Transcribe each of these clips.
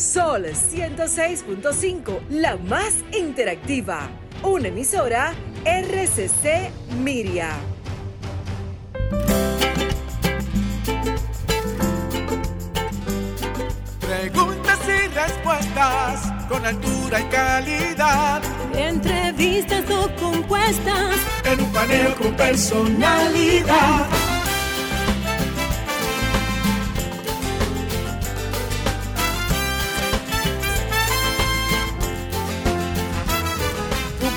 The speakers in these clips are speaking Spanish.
Sol 106.5, la más interactiva. Una emisora RCC Miria. Preguntas y respuestas con altura y calidad. Entrevistas o compuestas. En un paneo con personalidad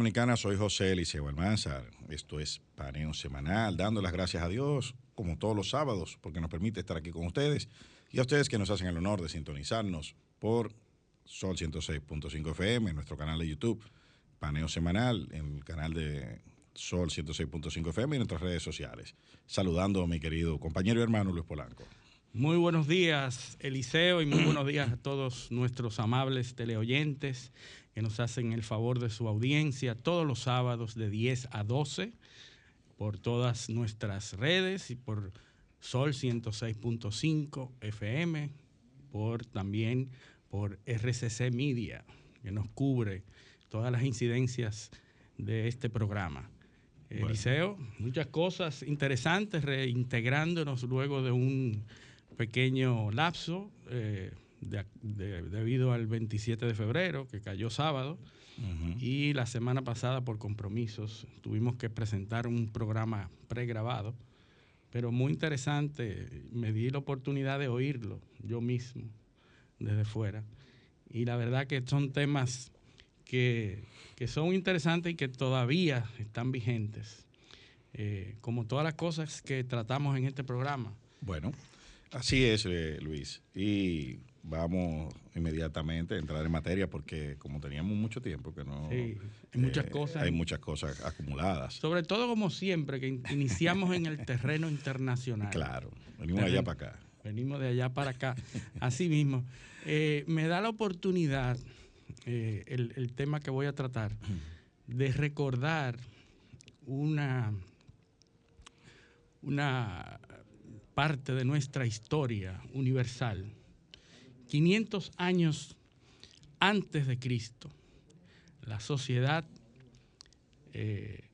Dominicana, soy José Eliseo Almanzar. Esto es Paneo Semanal, dando las gracias a Dios, como todos los sábados, porque nos permite estar aquí con ustedes y a ustedes que nos hacen el honor de sintonizarnos por Sol 106.5 FM, nuestro canal de YouTube, Paneo Semanal, en el canal de Sol 106.5 FM y en nuestras redes sociales. Saludando a mi querido compañero y hermano Luis Polanco. Muy buenos días, Eliseo, y muy buenos días a todos nuestros amables teleoyentes que nos hacen el favor de su audiencia todos los sábados de 10 a 12 por todas nuestras redes y por Sol 106.5 FM, por también por RCC Media, que nos cubre todas las incidencias de este programa. Eliseo, muchas cosas interesantes, reintegrándonos luego de un pequeño lapso. Eh, debido al 27 de febrero, que cayó sábado, y la semana pasada por compromisos tuvimos que presentar un programa pregrabado, pero muy interesante, me di la oportunidad de oírlo yo mismo desde fuera, y la verdad que son temas que, son interesantes y que todavía están vigentes, eh, como todas las cosas que tratamos en este programa. Bueno, así es, eh, Luis. Y vamos inmediatamente a entrar en materia porque como teníamos mucho tiempo que no... hay muchas eh, cosas. Hay muchas cosas acumuladas. Sobre todo como siempre, que iniciamos en el terreno internacional. Claro, venimos de allá para acá. Venimos de allá para acá. Así mismo, eh, me da la oportunidad, eh, el, el tema que voy a tratar, de recordar una, una parte de nuestra historia universal 500 años antes de Cristo, la sociedad eh,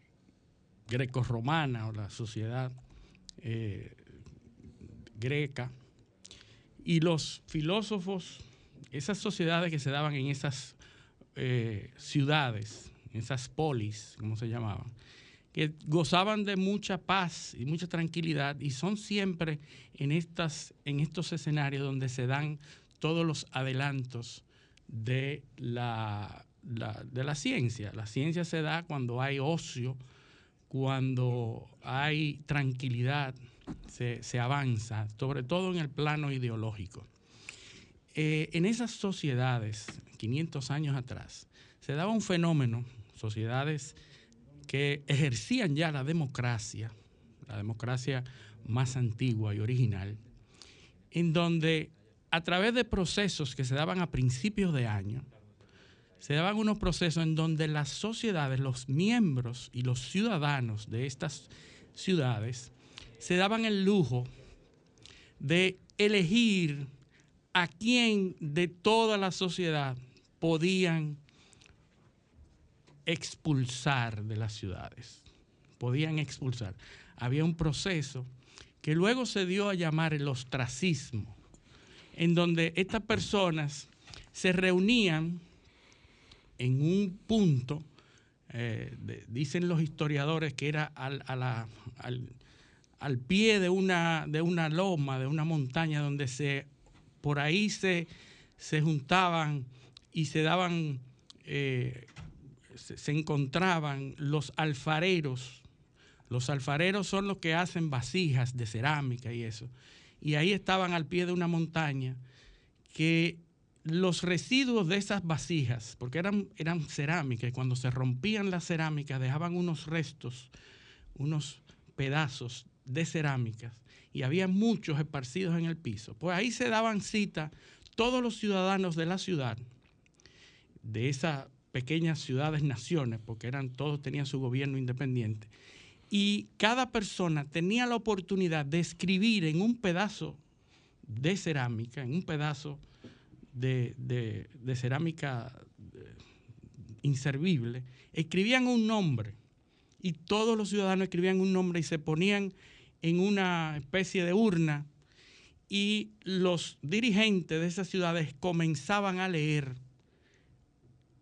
greco-romana o la sociedad eh, greca y los filósofos, esas sociedades que se daban en esas eh, ciudades, esas polis, como se llamaban, que gozaban de mucha paz y mucha tranquilidad y son siempre en, estas, en estos escenarios donde se dan todos los adelantos de la, de la ciencia. La ciencia se da cuando hay ocio, cuando hay tranquilidad, se, avanza, sobre todo en el plano ideológico. Eh, en esas sociedades, 500 años atrás, se daba un fenómeno, sociedades que ejercían ya la democracia, la democracia más antigua y original, en donde a través de procesos que se daban a principios de año, se daban unos procesos en donde las sociedades, los miembros y los ciudadanos de estas ciudades se daban el lujo de elegir a quién de toda la sociedad podían expulsar de las ciudades. Podían expulsar. Había un proceso que luego se dio a llamar el ostracismo en donde estas personas se reunían en un punto, eh, dicen los historiadores que era al, pie de una, de una loma, de una montaña, donde se, por ahí se, se juntaban y se daban, eh, se encontraban los alfareros. Los alfareros son los que hacen vasijas de cerámica y eso y ahí estaban al pie de una montaña que los residuos de esas vasijas, porque eran, eran cerámicas, y cuando se rompían las cerámicas dejaban unos restos, unos pedazos de cerámicas, y había muchos esparcidos en el piso. Pues ahí se daban cita todos los ciudadanos de la ciudad, de esas pequeñas ciudades naciones, porque eran todos tenían su gobierno independiente, y cada persona tenía la oportunidad de escribir en un pedazo de cerámica, en un pedazo de, cerámica eh, inservible, escribían un nombre. Y todos los ciudadanos escribían un nombre y se ponían en una especie de urna. Y los dirigentes de esas ciudades comenzaban a leer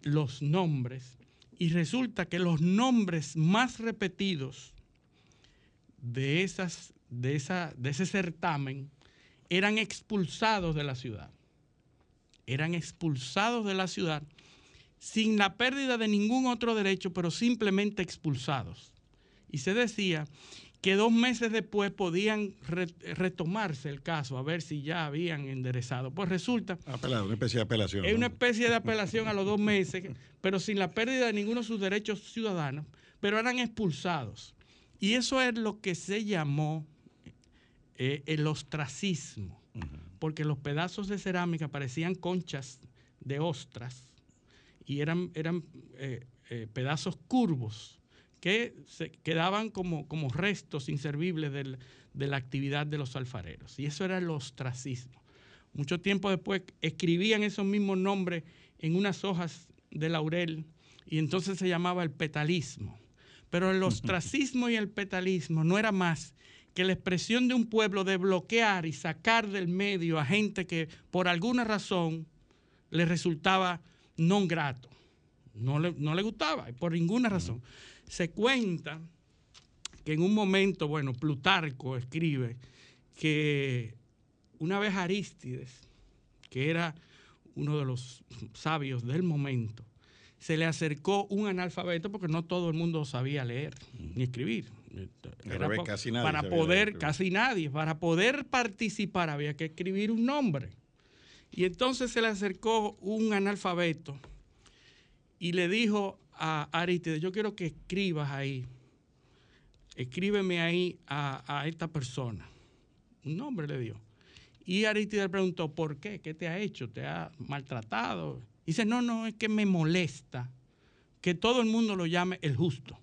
los nombres. Y resulta que los nombres más repetidos de, esas, de, esa, de ese certamen eran expulsados de la ciudad. Eran expulsados de la ciudad sin la pérdida de ningún otro derecho, pero simplemente expulsados. Y se decía que dos meses después podían retomarse el caso, a ver si ya habían enderezado. Pues resulta... Apelado, una especie de apelación. Es una especie de apelación a los dos meses, pero sin la pérdida de ninguno de sus derechos ciudadanos, pero eran expulsados. Y eso es lo que se llamó eh, el ostracismo, porque los pedazos de cerámica parecían conchas de ostras y eran, eran eh, eh, pedazos curvos que se quedaban como, como restos inservibles de la actividad de los alfareros. Y eso era el ostracismo. Mucho tiempo después escribían esos mismos nombres en unas hojas de laurel y entonces se llamaba el petalismo. Pero el ostracismo y el petalismo no era más que la expresión de un pueblo de bloquear y sacar del medio a gente que por alguna razón le resultaba no grato, no le, no le gustaba, por ninguna razón. Se cuenta que en un momento, bueno, Plutarco escribe que una vez Arístides, que era uno de los sabios del momento, se le acercó un analfabeto porque no todo el mundo sabía leer ni escribir. casi nadie para poder, casi nadie, para poder participar había que escribir un nombre. Y entonces se le acercó un analfabeto y le dijo a Aristides, yo quiero que escribas ahí, escríbeme ahí a, a esta persona. Un nombre le dio. Y Aristides le preguntó, ¿por qué? ¿Qué te ha hecho? ¿Te ha maltratado? Dice, no, no, es que me molesta que todo el mundo lo llame el justo.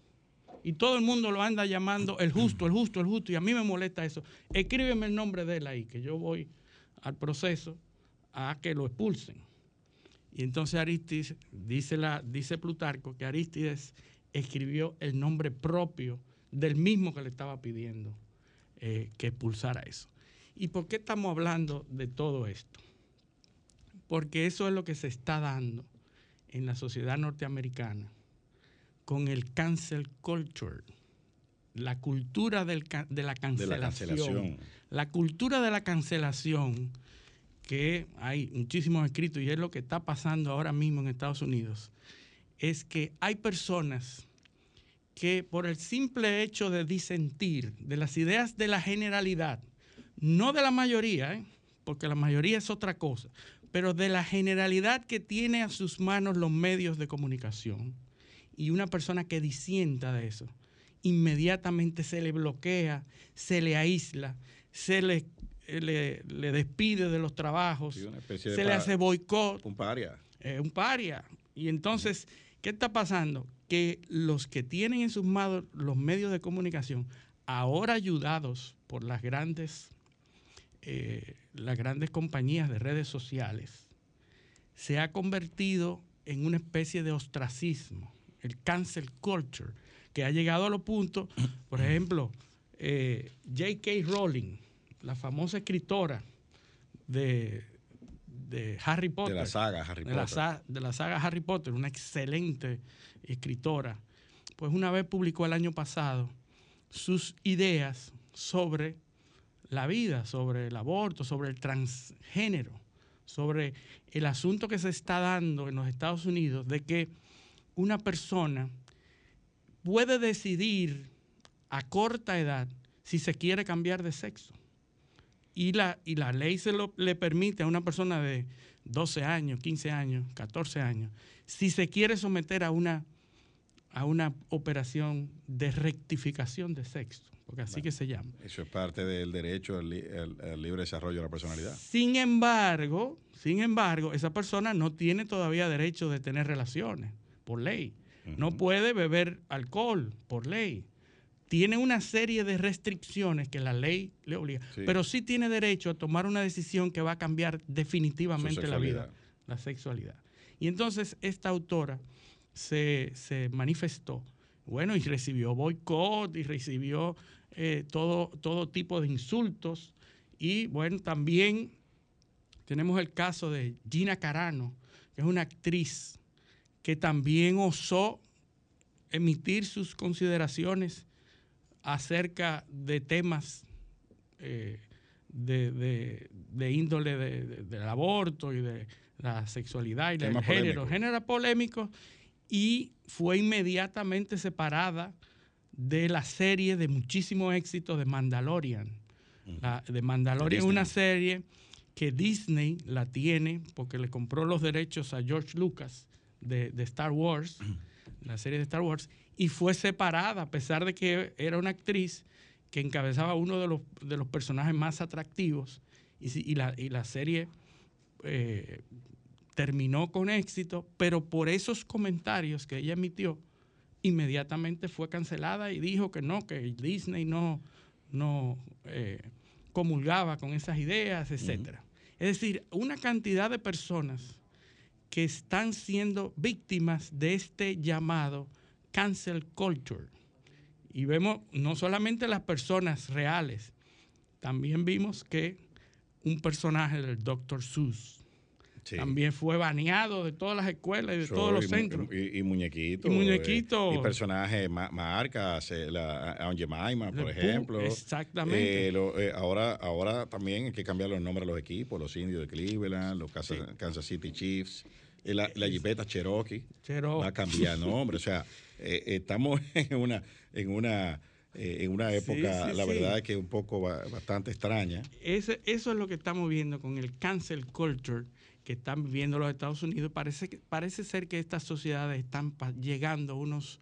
Y todo el mundo lo anda llamando el justo, el justo, el justo. Y a mí me molesta eso. Escríbeme el nombre de él ahí, que yo voy al proceso a que lo expulsen. Y entonces Aristides, dice, la, dice Plutarco, que Aristides escribió el nombre propio del mismo que le estaba pidiendo eh, que expulsara eso. ¿Y por qué estamos hablando de todo esto? Porque eso es lo que se está dando en la sociedad norteamericana con el cancel culture, la cultura de, la cancelación, la cultura de la cancelación, que hay muchísimos escritos y es lo que está pasando ahora mismo en Estados Unidos, es que hay personas que por el simple hecho de disentir de las ideas de la generalidad, no de la mayoría, ¿eh? porque la mayoría es otra cosa, pero de la generalidad que tiene a sus manos los medios de comunicación y una persona que disienta de eso, inmediatamente se le bloquea, se le aísla, se le, le, despide de los trabajos, se le hace boicot. Un paria. un paria. Y entonces, ¿qué está pasando? Que los que tienen en sus manos los medios de comunicación, ahora ayudados por las grandes eh, las grandes compañías de redes sociales, se ha convertido en una especie de ostracismo, el cancel culture, que ha llegado a los puntos, por ejemplo, eh, J.K. Rowling, la famosa escritora de, Harry Potter. De la saga Harry Potter. de la saga Harry Potter, una excelente escritora. Pues una vez publicó el año pasado sus ideas sobre la vida, sobre el aborto, sobre el transgénero, sobre el asunto que se está dando en los Estados Unidos de que una persona puede decidir a corta edad si se quiere cambiar de sexo. Y la, y la ley se le permite a una persona de 12 años, 15 años, 14 años, si se quiere someter a una, a una operación de rectificación de sexo, porque así que se llama. Eso es parte del derecho al, libre desarrollo de la personalidad. Sin embargo, sin embargo, esa persona no tiene todavía derecho de tener relaciones por ley. No puede beber alcohol por ley tiene una serie de restricciones que la ley le obliga, pero sí tiene derecho a tomar una decisión que va a cambiar definitivamente la vida, la sexualidad. Y entonces esta autora se, manifestó, bueno, y recibió boicot y recibió eh, todo, todo tipo de insultos. Y bueno, también tenemos el caso de Gina Carano, que es una actriz que también osó emitir sus consideraciones acerca de temas eh, de, índole del aborto y de la sexualidad y del género, género polémico, y fue inmediatamente separada de la serie de muchísimo éxito de Mandalorian. La, de Mandalorian es una serie que Disney la tiene porque le compró los derechos a George Lucas de, de Star Wars, la serie de Star Wars, y fue separada, a pesar de que era una actriz que encabezaba uno de los, de los personajes más atractivos y, la, la, serie eh, terminó con éxito, pero por esos comentarios que ella emitió, inmediatamente fue cancelada y dijo que no, que Disney no, no eh, comulgaba con esas ideas, etc. Es decir, una cantidad de personas que están siendo víctimas de este llamado cancel culture. Y vemos no solamente las personas reales, también vimos que un personaje del Dr. Seuss también fue baneado de todas las escuelas y de todos los centros. Y, muñequito. Y. Eh, y personajes, marcas, eh, la Aunt por ejemplo. Exactamente. Eh, ahora, ahora también hay que cambiar los nombres de los equipos, los indios de Cleveland, los Kansas, City Chiefs, la, la Jeepeta Cherokee. Cherokee. Va a cambiar nombre. o sea, eh, estamos en una, en una, eh, en una época, la verdad es que un poco bastante extraña. Ese, eso es lo que estamos viendo con el cancel culture que están viviendo los Estados Unidos. Parece, parece ser que estas sociedades están llegando a unos,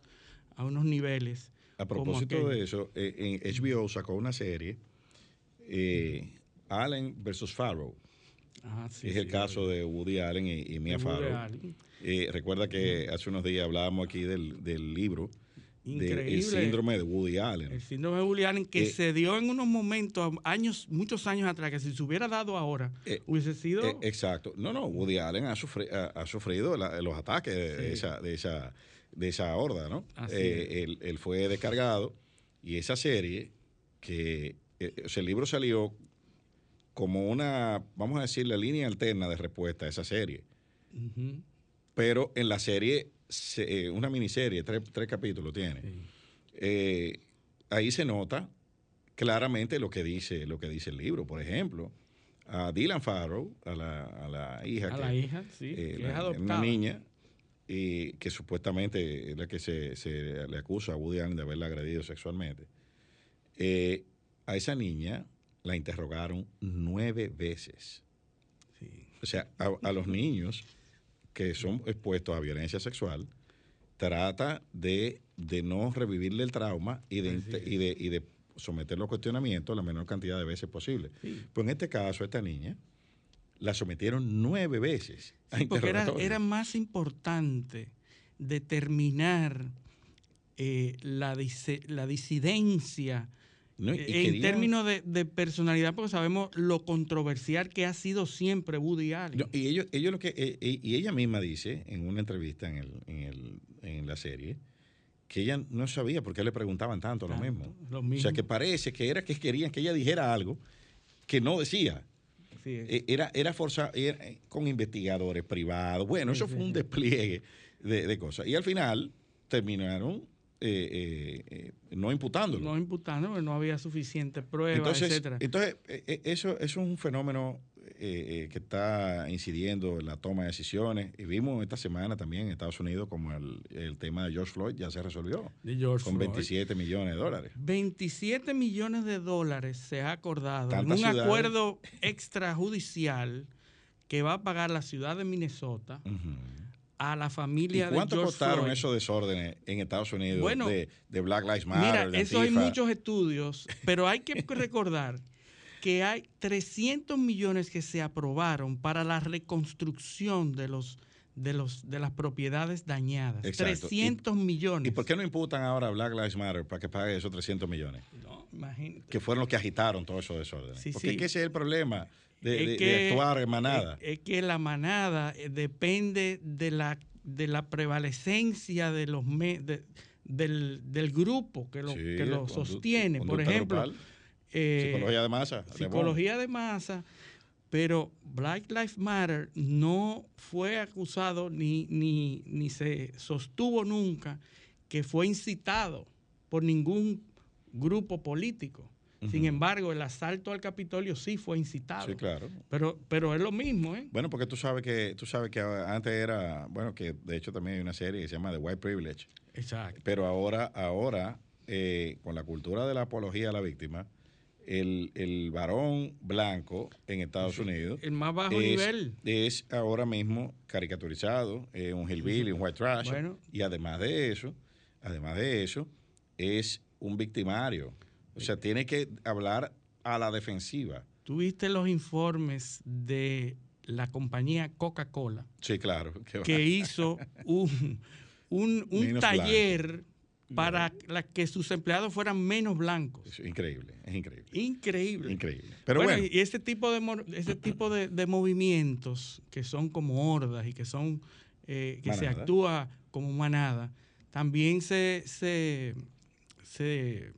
a unos niveles. A propósito de eso, eh, en HBO sacó una serie, Allen versus Farrow. Ah, es el caso de Woody Allen y, Mia Farrow. Eh, recuerda que hace unos días hablábamos aquí del, libro. El síndrome de Woody Allen. El síndrome de Woody Allen que eh, se dio en unos momentos, años, muchos años atrás, que si se hubiera dado ahora, eh, hubiese sido. exacto. No, no, Woody Allen ha, ha, sufrido los ataques de, esa, de, esa, de esa horda, ¿no? él, él, fue descargado y esa serie, que o sea, el libro salió como una, vamos a decir, la línea alterna de respuesta a esa serie pero en la serie, eh, una miniserie, tres, capítulos tiene, eh, ahí se nota claramente lo que dice, lo que dice el libro. Por ejemplo, a Dylan Farrow, a la, a la hija. A la hija, sí. Eh, una niña y que supuestamente es la que se, le acusa a Woody Allen de haberla agredido sexualmente. a esa niña la interrogaron nueve veces. O sea, a los niños que son expuestos a violencia sexual, trata de, no revivirle el trauma y de, y de, y de someterlo a cuestionamiento la menor cantidad de veces posible. Pues en este caso, esta niña la sometieron nueve veces. A porque era, más importante determinar eh, la, la disidencia eh, en términos de, personalidad, porque sabemos lo controversial que ha sido siempre Woody Allen. y ellos, ellos lo que, eh, eh, y ella misma dice en una entrevista en, el, en, el, en la serie que ella no sabía por qué le preguntaban tanto, lo, mismo. O sea, que parece que era que querían que ella dijera algo que no decía. era, era forzado, con investigadores privados. Bueno, eso fue un despliegue de, de cosas. Y al final terminaron eh, eh, no imputándolo. No imputándolo, no había suficiente prueba, etcétera. Entonces, eh, eso, es un fenómeno que está incidiendo en la toma de decisiones. Y vimos esta semana también en Estados Unidos como el, tema de George Floyd ya se resolvió. con 27 millones de dólares. 27 millones de dólares se ha acordado en un acuerdo extrajudicial que va a pagar la ciudad de Minnesota a la ¿Y familia de cuánto George costaron Floyd. esos desórdenes en Estados Unidos Bueno, de, de Black Lives Matter? Mira, de eso hay muchos estudios, pero hay que recordar que hay 300 millones que se aprobaron para la reconstrucción de los de los de las propiedades dañadas. Exacto. 300 millones. ¿Y por qué no imputan ahora a Black Lives Matter para que pague esos 300 millones? No, imagínate. Que fueron los que agitaron todos esos desórdenes. Sí, Porque sí. es que ese es el problema de, actuar en manada. Es, es que la manada eh, depende de la, de la prevalecencia de los me- de- del, del grupo que lo, Sí, que lo sostiene. Por ejemplo, eh, psicología de masa. Psicología de masa, pero Black Lives Matter no fue acusado ni, ni, ni se sostuvo nunca que fue incitado por ningún grupo político. Sin embargo, el asalto al Capitolio sí fue incitado. Sí, claro. Pero, pero es lo mismo, ¿eh? Bueno, porque tú sabes que tú sabes que antes era, bueno, que de hecho también hay una serie que se llama The White Privilege, Exacto. pero ahora, ahora eh, con la cultura de la apología a la víctima, el, el varón blanco en Estados Unidos El más bajo es, nivel. es ahora mismo caricaturizado, eh, un hillbilly, un white trash, Bueno. y además de eso, además de eso, es un victimario. O sea, tiene que hablar a la defensiva. Tuviste los informes de la compañía Coca-Cola Sí, claro. que hizo un, un, un taller para la que sus empleados fueran menos blancos. Es increíble, es increíble. Increíble. Increíble. Pero bueno, y ese tipo de ese tipo de, de movimientos que son como hordas y que son eh, que se actúa como manada, también se, se, se,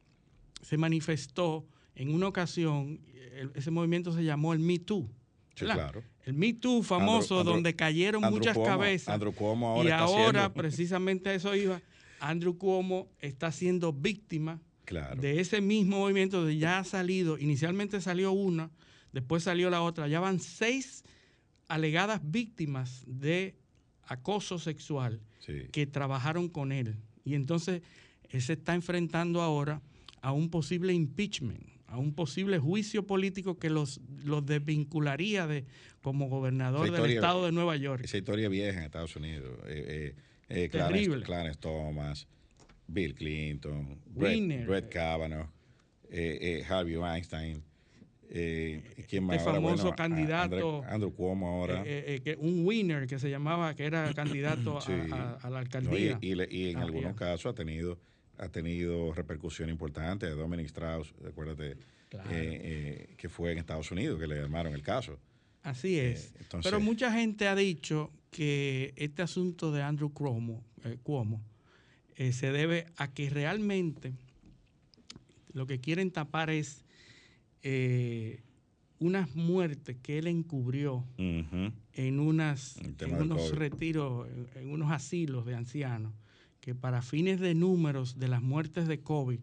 se manifestó en una ocasión, el- ese movimiento se llamó el Me Too. Sí, claro. El Me Too famoso, Andrew- donde cayeron Andrew muchas Cuomo- cabezas. Andrew Cuomo ahora y ahora, precisamente a eso iba, Andrew Cuomo está siendo víctima claro. de ese mismo movimiento de ya ha salido, inicialmente salió una, después salió la otra, ya van seis alegadas víctimas de acoso sexual Sí. que trabajaron con él. Y entonces él se está enfrentando ahora a un posible impeachment, a un posible juicio político que los, los desvincularía de, como gobernador del estado de Nueva York. Esa historia vieja en Estados Unidos. Eh, eh, eh, Clarence, Terrible. Clarence Thomas, Bill Clinton, Brett. Brett Kavanaugh, eh, Harvey Weinstein. Eh, ¿quién más Este ahora? famoso Bueno, candidato, Andrew, Andrew Cuomo ahora. Eh, eh, eh, que un winner que se llamaba, que era candidato a- Sí. a, a la No, alcaldía. y, y en Ah, algunos ya. casos ha tenido ha tenido repercusión importante. Dominic Strauss, acuérdate, Claro. eh, eh, que fue en Estados Unidos que le armaron el caso. Así es. Eh, entonces- Pero mucha gente ha dicho que este asunto de Andrew Cuomo, eh, Cuomo eh, se debe a que realmente lo que quieren tapar es eh, unas muertes que él encubrió en, unas, en unos retiros, en, en unos asilos de ancianos, que para fines de números de las muertes de COVID,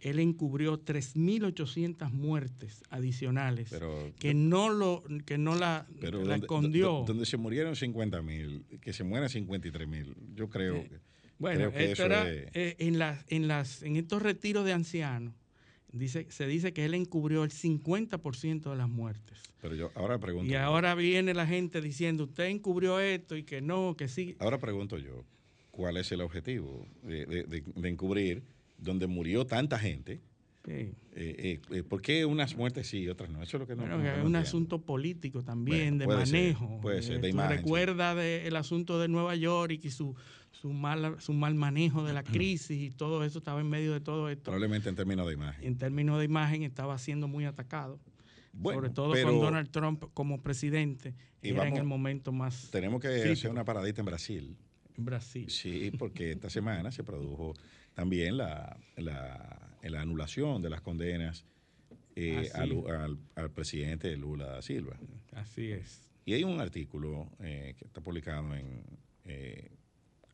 él encubrió 3.800 muertes adicionales Pero, que no lo que no la, pero la escondió. do- donde se murieron 50 mil, que se mueran 53 mil, yo creo que, bueno, creo que esto eso era, es- eh, en las en las en estos retiros de ancianos dice se dice que él encubrió el 50% de las muertes. Pero yo ahora pregunto. Y ahora viene la gente diciendo, "Usted encubrió esto y que no, que sí." Ahora pregunto yo, ¿cuál es el objetivo de, de- de- de encubrir donde murió tanta gente? Sí. Eh, eh, eh, ¿Por qué unas muertes sí y otras no? Eso es lo que no. Bueno, no- no es un entiendo. asunto político también, Bueno, de puede ser, manejo. puede ser, de Eh, tú imagen, sí. Recuerda del asunto de Nueva York y su, su, mal, su mal manejo de la crisis y todo eso estaba en medio de todo esto. Probablemente en términos de imagen. En términos de imagen estaba siendo muy atacado. Bueno, sobre todo pero con Donald Trump como presidente. Y era en vamos- el momento más Tenemos que crítico hacer una paradita en Brasil. Brasil. Sí, porque esta semana se produjo también la, la, la anulación de las condenas eh, Ah, al, al- al presidente Lula da Silva. Así es. Y hay un artículo eh, que está publicado en... eh,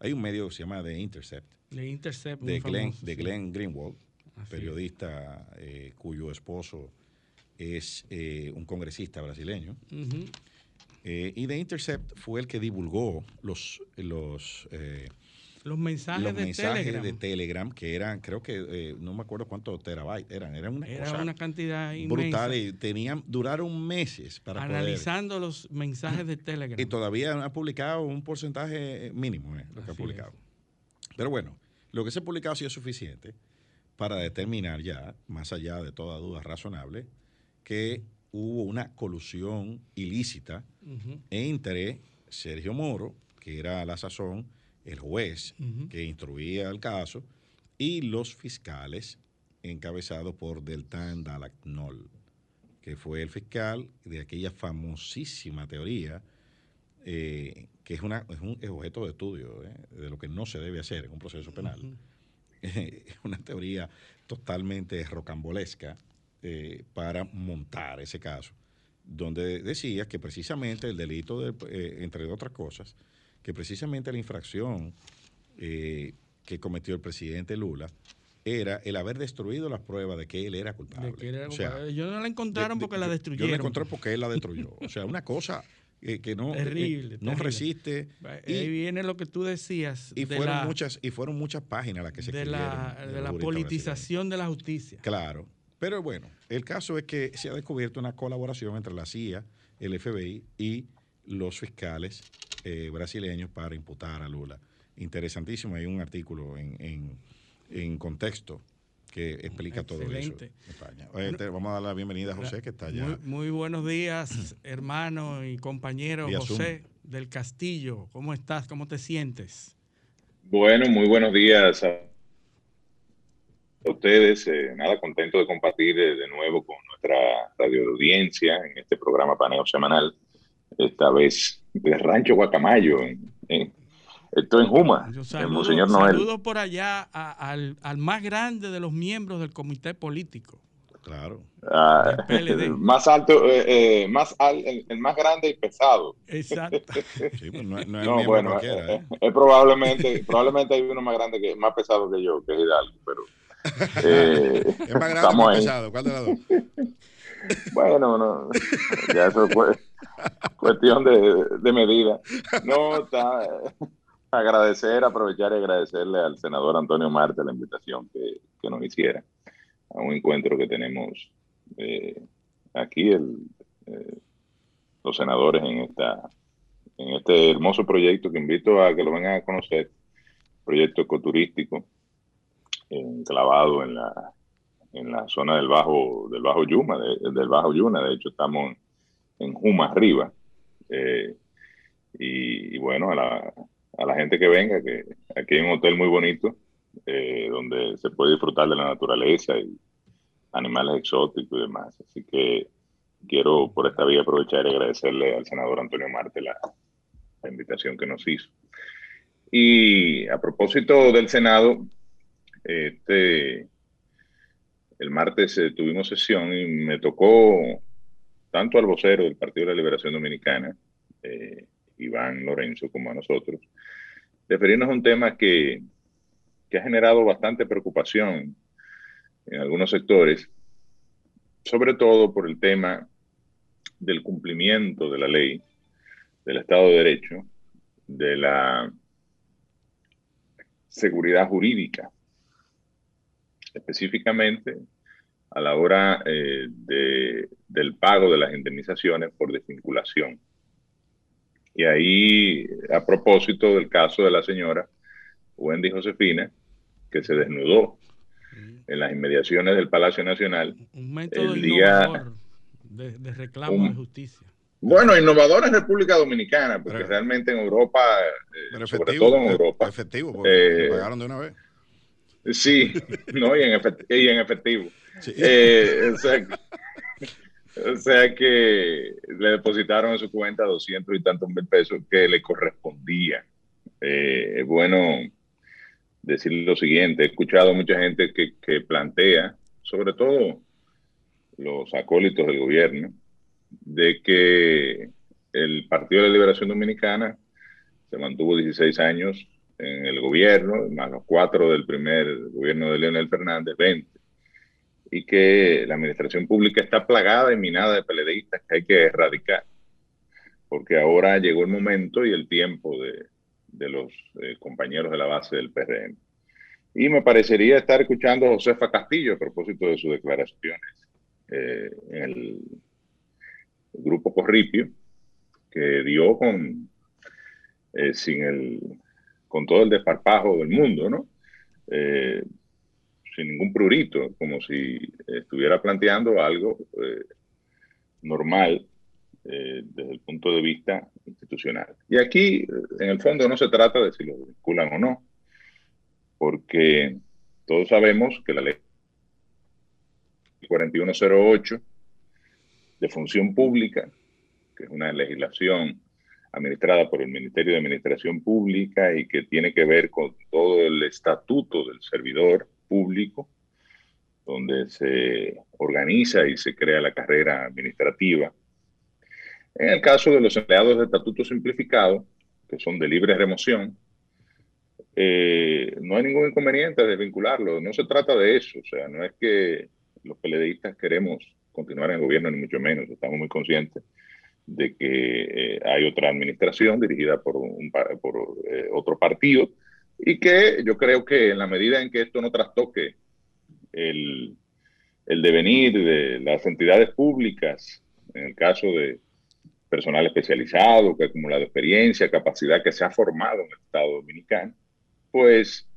hay un medio que se llama The Intercept, De Intercept. de Glenn, famoso, de sí. Glenn Greenwald, Así periodista cuyo esposo es un congresista brasileño. Ujú. Eh, y The Intercept fue el que divulgó los, los, eh, los mensajes, los de, mensajes Telegram. de Telegram, que eran, creo que, eh, no me acuerdo cuántos terabytes eran, eran una Era cosa una cantidad brutal inmensa. y tenían, duraron meses para poder- Analizando los mensajes de Telegram. Y todavía ha publicado un porcentaje mínimo, lo que ha Así publicado. Pero bueno, lo que se ha publicado ha sido suficiente para determinar ya, más allá de toda duda razonable, que hubo una colusión ilícita entre Sergio Moro, que era a la sazón el juez que instruía el caso, y los fiscales encabezados por Deltan Dalagnol, que fue el fiscal de aquella famosísima teoría eh, que es, una, es un es objeto de estudio eh, de lo que no se debe hacer en un proceso penal. Es una teoría totalmente rocambolesca eh, para montar ese caso, donde decía que precisamente el delito, de, eh, entre otras cosas, que precisamente la infracción eh, que cometió el presidente Lula era el haber destruido las pruebas de que él era culpable. O sea. Ellos no la encontraron de- de- porque la yo- destruyeron. Yo la encontré porque él la destruyó. O sea, una cosa eh, que no, eh, no terrible. resiste. Ahí Y, viene lo que tú decías y de, fueron la, muchas, y fueron muchas páginas las que se de la, escribieron. de la politización de la justicia. Claro. Pero bueno, el caso es que se ha descubierto una colaboración entre la CIA, el FBI y los fiscales eh, brasileños para imputar a Lula. Interesantísimo, hay un artículo en, en- en contexto que explica todo eso. vamos a dar la bienvenida a José, que está allá. Muy, muy buenos días, hermano y compañero José del Castillo. ¿Cómo estás? ¿Cómo te sientes? Bueno, muy buenos días a ustedes. Eh, nada, contento de compartir eh, de nuevo con nuestra radio de audiencia en este programa Paneo Semanal. Esta vez de Rancho Guacamayo, en, en- esto en Juma, Yo en saludo, Monseñor Noel. saludo por allá a- al, al más grande de los miembros del comité político. Claro. Ah, PLD. más alto, eh, eh, más al- el, el más grande y pesado. Exacto. Sí, pues no, no es No, bueno, cualquiera, eh, ¿eh? eh, es probablemente, probablemente hay uno más grande que más pesado que yo, que es Hidalgo, pero eh, Es más grande que ahí. pesado. ¿Cuál de las dos? Bueno, no, ya eso fue cuestión de, de medida. No, está, agradecer, aprovechar y agradecerle al senador Antonio Marte la invitación que, que nos hiciera a un encuentro que tenemos eh, aquí, el, eh, los senadores en, esta, en este hermoso proyecto que invito a que lo vengan a conocer, proyecto ecoturístico enclavado en la en la zona del bajo del bajo Yuma de- del bajo Yuna. De hecho estamos en Juma arriba. Eh, y, bueno a la, a la gente que venga que aquí hay un hotel muy bonito eh, donde se puede disfrutar de la naturaleza y animales exóticos y demás. Así que quiero por esta vía aprovechar y agradecerle al senador Antonio Marte la, la invitación que nos hizo. Y a propósito del Senado este el martes eh, tuvimos sesión y me tocó tanto al vocero del Partido de la Liberación Dominicana, eh, Iván Lorenzo, como a nosotros, referirnos a un tema que, que ha generado bastante preocupación en algunos sectores, sobre todo por el tema del cumplimiento de la ley, del Estado de Derecho, de la seguridad jurídica específicamente a la hora eh, de, del pago de las indemnizaciones por desvinculación. Y ahí, a propósito del caso de la señora Wendy Josefina, que se desnudó en las inmediaciones del Palacio Nacional. Un método El día- innovador de, de reclamo Un- de justicia. Bueno, innovador en República Dominicana, porque Pero- realmente en Europa, eh, Pero sobre efectivo. todo en Europa, Efectivo, porque Eh, pagaron de una vez. Sí, no, y en, efect- y en efectivo. Sí. Eh, o, sea, que- o sea que le depositaron en su cuenta 200 y tantos mil pesos que le correspondía. Eh, es bueno decir lo siguiente, he escuchado mucha gente que, que plantea, sobre todo los acólitos del gobierno, de que el Partido de la Liberación Dominicana se mantuvo 16 años en el gobierno, más los cuatro del primer gobierno de Leonel Fernández, 20 y que la administración pública está plagada y minada de peledeístas que hay que erradicar. Porque ahora llegó el momento y el tiempo de, de los eh, compañeros de la base del PRM. Y me parecería estar escuchando a Josefa Castillo a propósito de sus declaraciones eh, en el, grupo Corripio, que dio con, eh, sin el, con todo el desparpajo del mundo, ¿no? sin ningún prurito, como si estuviera planteando algo normal desde el punto de vista institucional. Y aquí, en el fondo, no se trata de si lo vinculan o no, porque todos sabemos que la ley 4108 de función pública, que es una legislación administrada por el Ministerio de Administración Pública y que tiene que ver con todo el estatuto del servidor público, donde se organiza y se crea la carrera administrativa en el caso de los empleados de estatuto simplificado, que son de libre remoción, eh, no hay ningún inconveniente de vincularlo. No se trata de eso. O sea, no es que los PLDistas queremos continuar en el gobierno, ni mucho menos. Estamos muy conscientes de que eh, hay otra administración dirigida por, un, por eh, otro partido y que yo creo que en la medida en que esto no trastoque el, el devenir de las entidades públicas, en el caso de, personal especializado, que ha acumulado experiencia, capacidad, que se ha formado en el Estado Dominicano, pues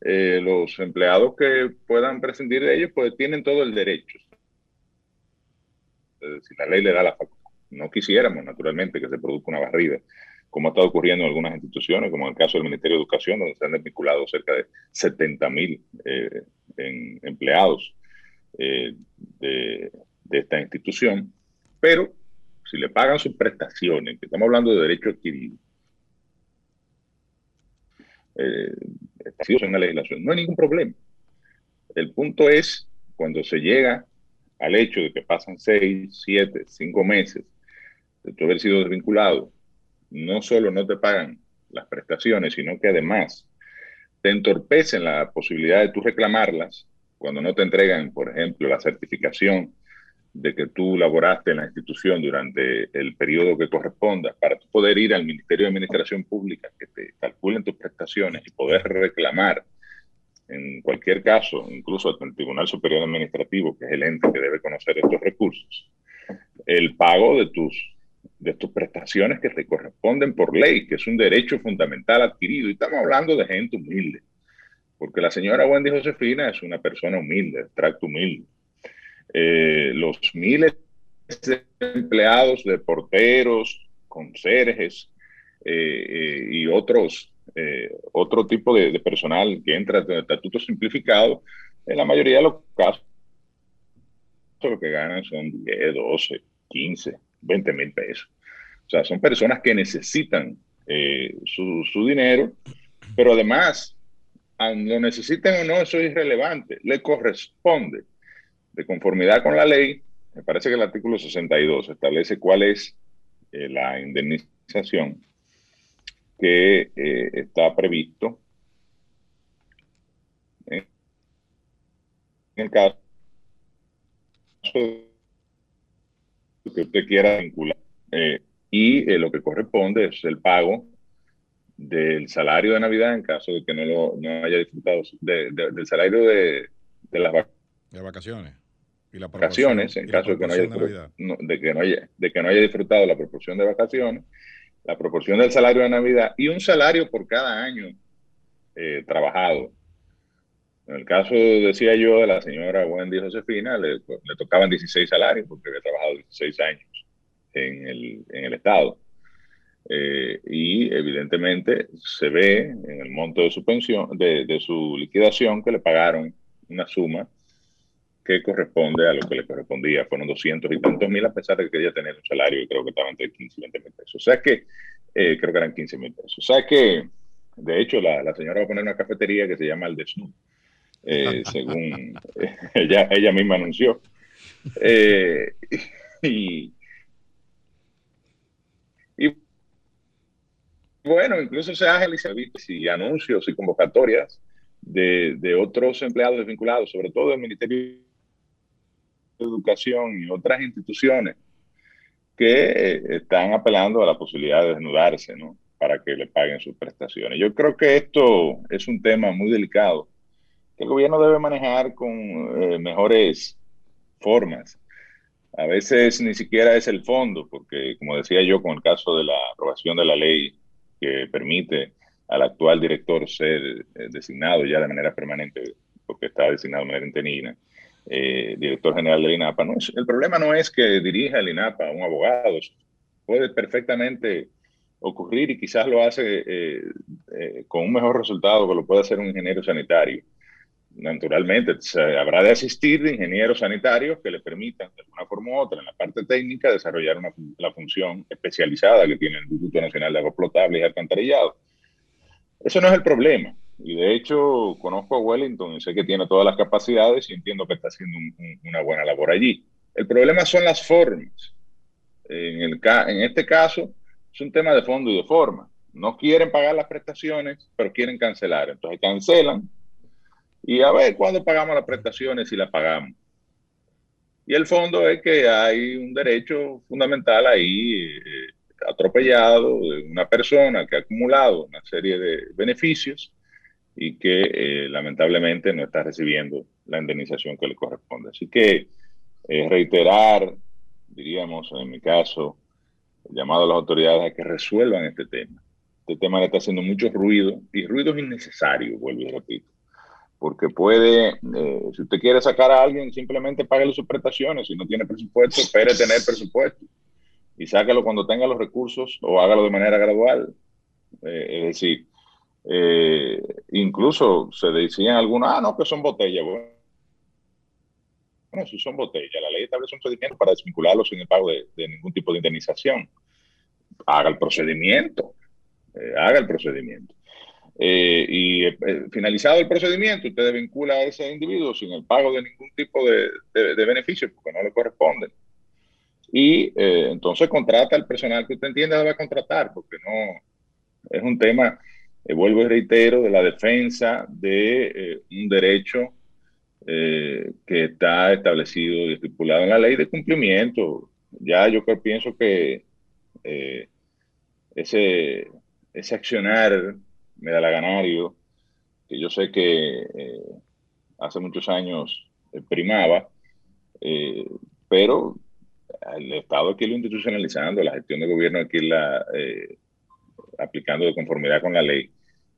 eh, los empleados que puedan prescindir de ellos, pues tienen todo el derecho. Si la ley le da la facultad. No quisiéramos, naturalmente, que se produzca una barrida, como ha estado ocurriendo en algunas instituciones, como en el caso del Ministerio de Educación, donde se han desvinculado cerca de 70 mil eh, empleados eh, de, esta institución. Pero si le pagan sus prestaciones, que estamos hablando de derecho adquirido, eh, en la legislación, no hay ningún problema. El punto es cuando se llega al hecho de que pasan seis, siete, cinco meses de tu haber sido desvinculado, no solo no te pagan las prestaciones, sino que además te entorpecen la posibilidad de tú reclamarlas cuando no te entregan, por ejemplo, la certificación de que tú laboraste en la institución durante el periodo que corresponda para poder ir al Ministerio de Administración Pública que te calculen tus prestaciones y poder reclamar en cualquier caso, incluso ante el Tribunal Superior Administrativo, que es el ente que debe conocer estos recursos, el pago de tus, de tus prestaciones que te corresponden por ley, que es un derecho fundamental adquirido. Y estamos hablando de gente humilde, porque la señora Wendy Josefina es una persona humilde, de tracto humilde eh, los miles de empleados de porteros, conserjes eh, eh, y otros, otro tipo de, personal que entra en estatuto simplificado, en la mayoría de los casos lo que ganan son 10, 12, 15, 20 mil pesos. O sea, son personas que necesitan su, su dinero, pero además, lo necesiten o no, eso es irrelevante, le corresponde de conformidad con la ley, me parece que el artículo 62 establece cuál es eh, la indemnización que eh, está previsto en el caso que usted quiera vincular. Eh, y lo que corresponde es el pago del salario de Navidad en caso de que no, lo, no haya disfrutado del salario de, de las vacaciones y vacaciones, en caso de que no, haya, de, que no haya, de que no haya disfrutado la proporción de vacaciones, la proporción del salario de Navidad y un salario por cada año eh, trabajado. En el caso, decía yo, de la señora Wendy Josefina, le, le, tocaban 16 salarios porque había trabajado 16 años en el, en el Estado. Eh, y evidentemente se ve en el monto de su pensión, de, de su liquidación, que le pagaron una suma que corresponde a lo que le correspondía. Fueron 200 y tantos mil, a pesar de que quería tener un salario y creo que estaba entre 15 y 20 mil pesos. O sea que, eh, creo que eran 15 mil pesos. O sea que, de hecho, la, la, señora va a poner una cafetería que se llama El Desnudo, eh, según ella, ella misma anunció. Eh, y, y bueno, incluso se ha y anuncios y convocatorias de, de, otros empleados desvinculados, sobre todo del Ministerio Educación y otras instituciones que están apelando a la posibilidad de desnudarse, ¿no? para que le paguen sus prestaciones. Yo creo que esto es un tema muy delicado que el gobierno debe manejar con eh, mejores formas. A veces ni siquiera es el fondo, porque como decía yo con el caso de la aprobación de la ley que permite al actual director ser eh, designado ya de manera permanente, porque está designado de manera interina, eh, director general del INAPA. No el problema no es que dirija el INAPA un abogado, puede perfectamente ocurrir y quizás lo hace eh, con un mejor resultado que lo puede hacer un ingeniero sanitario. Naturalmente, habrá de asistir de ingenieros sanitarios que le permitan, de alguna forma u otra, en la parte técnica, desarrollar una, la función especializada que tiene el Instituto Nacional de Agua Potable y Alcantarillado. Eso no es el problema. Y de hecho, conozco a Wellington y sé que tiene todas las capacidades y entiendo que está haciendo una buena labor allí. El problema son las formas. En, el, en este caso, es un tema de fondo y de forma. No quieren pagar las prestaciones, pero quieren cancelar. Entonces cancelan y a ver cuándo pagamos las prestaciones y las pagamos. Y el fondo es que hay un derecho fundamental ahí eh, atropellado de una persona que ha acumulado una serie de beneficios y que eh, lamentablemente no está recibiendo la indemnización que le corresponde. Así que eh, reiterar, diríamos en mi caso, el llamado a las autoridades a que resuelvan este tema. Este tema le está haciendo mucho ruido y ruido es innecesario, vuelvo y repito. Porque puede, eh, si usted quiere sacar a alguien, simplemente págale sus prestaciones. Si no tiene presupuesto, espere tener presupuesto y sácalo cuando tenga los recursos o hágalo de manera gradual. Eh, es decir, eh, incluso se decían algunos, ah, no, que son botellas. Bueno, si son botellas, la ley establece un procedimiento para desvincularlos sin el pago de, ningún tipo de indemnización. Haga el procedimiento, haga el procedimiento. Y finalizado el procedimiento, usted vincula a ese individuo sin el pago de ningún tipo de, de beneficio porque no le corresponde y eh, entonces contrata al personal que usted entiende debe contratar, porque no es un tema, eh, vuelvo y reitero, de la defensa de eh, un derecho que está establecido y estipulado en la ley de cumplimiento. Ya yo pienso que ese, ese accionar medalaganario, que yo sé que hace muchos años primaba, pero el Estado hay que irlo institucionalizando, la gestión de gobierno hay que irla eh, aplicando de conformidad con la ley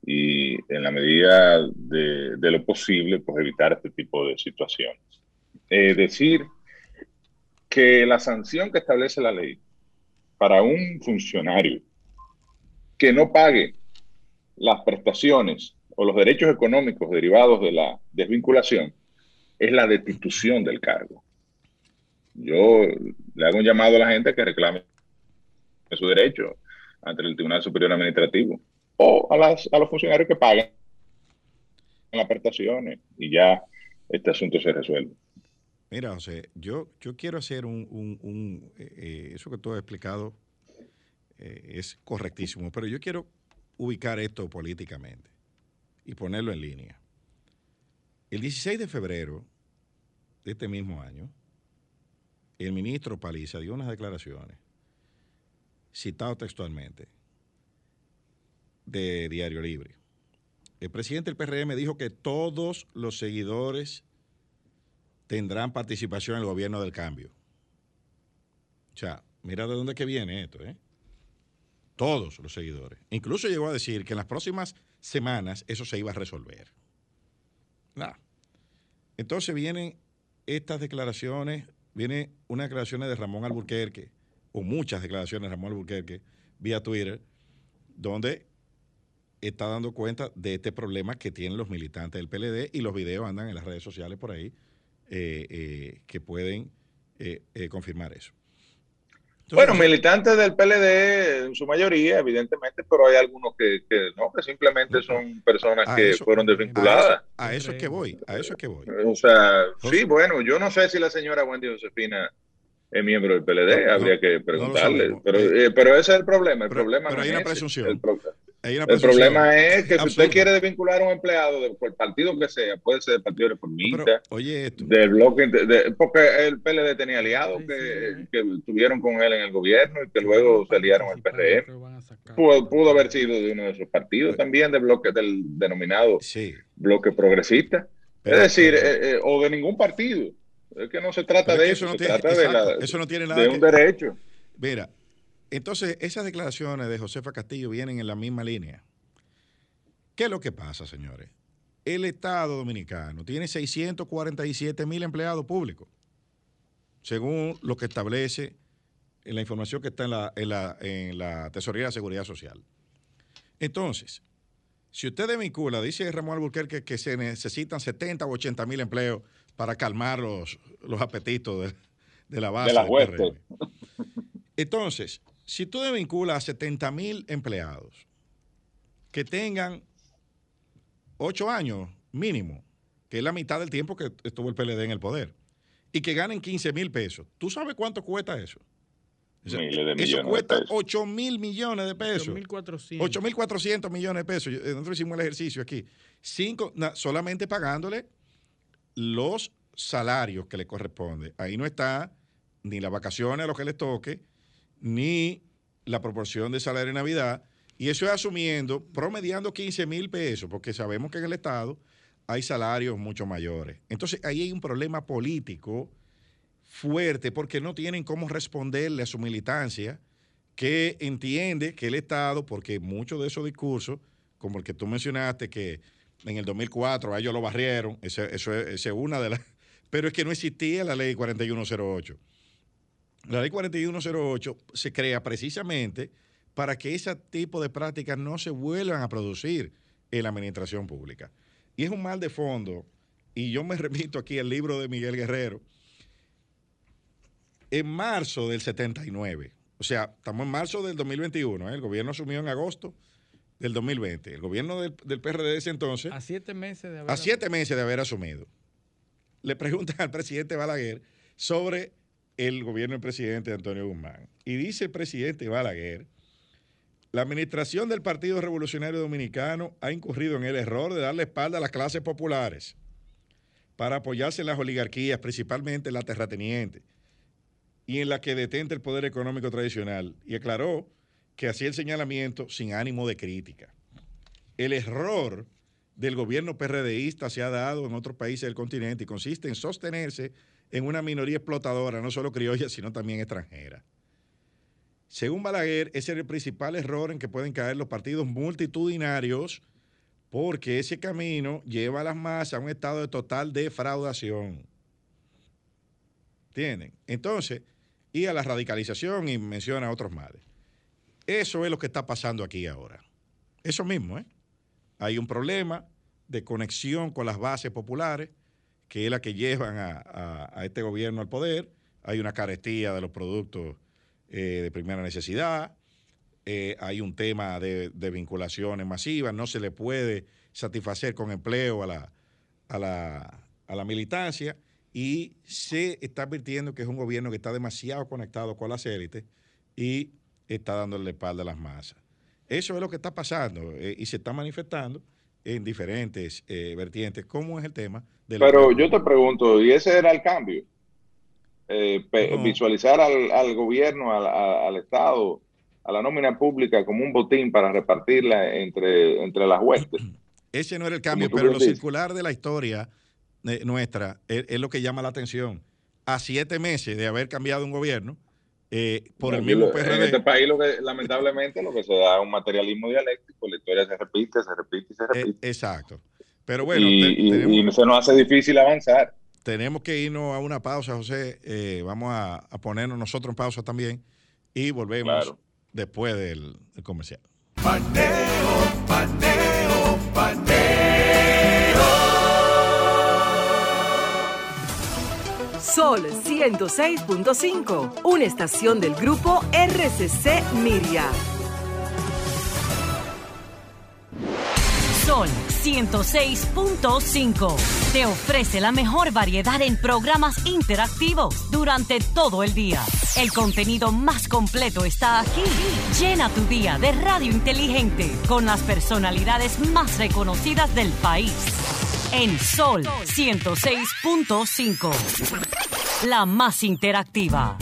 y en la medida de, lo posible, pues evitar este tipo de situaciones. decir que la sanción que establece la ley para un funcionario que no pague las prestaciones o los derechos económicos derivados de la desvinculación es la destitución del cargo. Yo le hago un llamado a la gente que reclame su derecho ante el Tribunal Superior Administrativo o a, los funcionarios que pagan las prestaciones y ya este asunto se resuelve. Mira, José, yo, yo quiero hacer un, un, eh, eh, eso que tú has explicado eh, es correctísimo, pero yo quiero ubicar esto políticamente y ponerlo en línea. El 16 de febrero de este mismo año, el ministro Paliza dio unas declaraciones, citado textualmente, de Diario Libre. El presidente del PRM dijo que todos los seguidores tendrán participación en el gobierno del cambio. O sea, mira de dónde que viene esto, ¿eh? Todos los seguidores. Incluso llegó a decir que en las próximas semanas eso se iba a resolver. Nada. Entonces vienen estas declaraciones viene una declaración de Ramón Alburquerque, o muchas declaraciones de Ramón Alburquerque, vía Twitter, donde está dando cuenta de este problema que tienen los militantes del PLD y los videos andan en las redes sociales por ahí eh, eh, que pueden eh, confirmar eso bueno, militantes del PLD en su mayoría, evidentemente, pero hay algunos que, no, que simplemente son personas que fueron desvinculadas. A eso, es que voy, a eso es que voy. O sea, sí, bueno, yo no sé si la señora Wendy Josefina es miembro del PLD, habría que preguntarle, pero, eh, pero ese es el problema, el problema pero hay una presunción. el problema es que si usted quiere desvincular a un empleado del partido que sea, puede ser del Partido Reformista, oye esto. del bloque, porque el PLD tenía aliados que, que, estuvieron con él en el gobierno y que luego se aliaron al PRM. Pudo, pudo, haber sido de uno de esos partidos también, del bloque del denominado bloque progresista. es decir, eh, eh, o de ningún partido. Es que no se trata de eso, se trata de, eso no tiene nada de un derecho. Mira, entonces, esas declaraciones de Josefa Castillo vienen en la misma línea. ¿Qué es lo que pasa, señores? El Estado dominicano tiene 647 mil empleados públicos, según lo que establece en la información que está en la, en la, en la Tesorería de Seguridad Social. Entonces, si usted vincula, dice Ramón Alburquerque que se necesitan 70 o 80 mil empleos para calmar los, los apetitos de, la base. De la Entonces, si tú vinculas a 70 mil empleados que tengan 8 años mínimo, que es la mitad del tiempo que estuvo el PLD en el poder, y que ganen 15 mil pesos, ¿tú sabes cuánto cuesta eso? eso cuesta 8 mil millones de pesos. 8 mil 400 millones de pesos. Nosotros hicimos el ejercicio aquí. Cinco, solamente pagándole los salarios que le corresponde. Ahí no está ni las vacaciones a los que les toque, ni la proporción de salario de Navidad, y eso es asumiendo, promediando 15 mil pesos, porque sabemos que en el Estado hay salarios mucho mayores. Entonces ahí hay un problema político fuerte porque no tienen cómo responderle a su militancia que entiende que el Estado, porque muchos de esos discursos, como el que tú mencionaste, que en el 2004 a ellos lo barrieron, eso, es una de las... Pero es que no existía la ley 4108. La ley 4108 se crea precisamente para que ese tipo de prácticas no se vuelvan a producir en la administración pública. Y es un mal de fondo, y yo me remito aquí al libro de Miguel Guerrero, en marzo del 79, o sea, estamos en marzo del 2021, ¿eh? el gobierno asumió en agosto del 2020, el gobierno del, PRD de ese entonces... A siete meses de haber... A siete meses de haber asumido. Le preguntan al presidente Balaguer sobre el gobierno del presidente Antonio Guzmán. Y dice el presidente Balaguer, la administración del Partido Revolucionario Dominicano ha incurrido en el error de darle espalda a las clases populares para apoyarse en las oligarquías, principalmente en la terrateniente, y en la que detenta el poder económico tradicional. Y aclaró que hacía el señalamiento sin ánimo de crítica. El error del gobierno PRDista se ha dado en otros países del continente y consiste en sostenerse en una minoría explotadora, no solo criolla, sino también extranjera. Según Balaguer, ese es el principal error en que pueden caer los partidos multitudinarios, porque ese camino lleva a las masas a un estado de total defraudación. ¿Entienden? Entonces, y a la radicalización y menciona otros males. Eso es lo que está pasando aquí ahora. Eso mismo, ¿eh? Hay un problema de conexión con las bases populares que es la que llevan a, este gobierno al poder. Hay una carestía de los productos eh, de primera necesidad. Eh, hay un tema de, vinculaciones masivas. No se le puede satisfacer con empleo a la, militancia. Y se está advirtiendo que es un gobierno que está demasiado conectado con las élites y está dándole la espalda a las masas. Eso es lo que está pasando eh, y se está manifestando en diferentes vertientes. ¿Cómo es el tema? Pero yo te pregunto, ¿y ese era el cambio? Eh, visualizar al, gobierno, al, Estado, a la nómina pública como un botín para repartirla entre, entre las huestes. Ese no era el cambio, pero lo circular de la historia eh, nuestra es, lo que llama la atención. A siete meses de haber cambiado un gobierno, eh, por el mismo PRD. En este país, lo que, lamentablemente, lo que se da es un materialismo dialéctico, la historia se repite, se repite y se repite. exacto. Pero bueno, y, se nos hace difícil avanzar. Tenemos que irnos a una pausa, José. Eh, vamos a, ponernos nosotros en pausa también y volvemos después del, comercial. Paneo, paneo, Sol 106.5, una estación del grupo RCC Miria. Sol 106.5 te ofrece la mejor variedad en programas interactivos durante todo el día. El contenido más completo está aquí. Llena tu día de radio inteligente con las personalidades más reconocidas del país. En Sol 106.5. La más interactiva.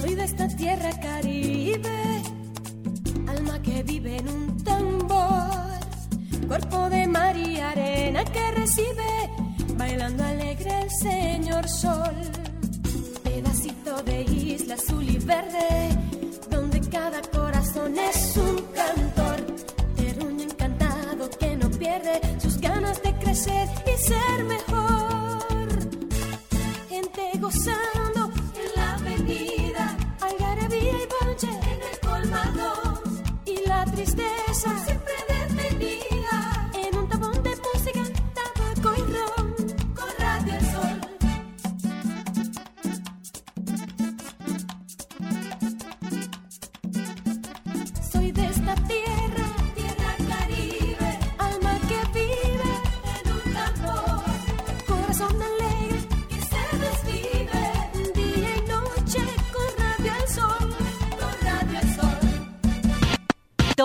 Soy de esta tierra caribe, alma que vive en un tambor, cuerpo de mar y arena que recibe, bailando alegre el señor sol, pedacito de isla azul y verde, donde cada corazón es un cantor, terruño encantado que no pierde ganas de crecer y ser mejor, gente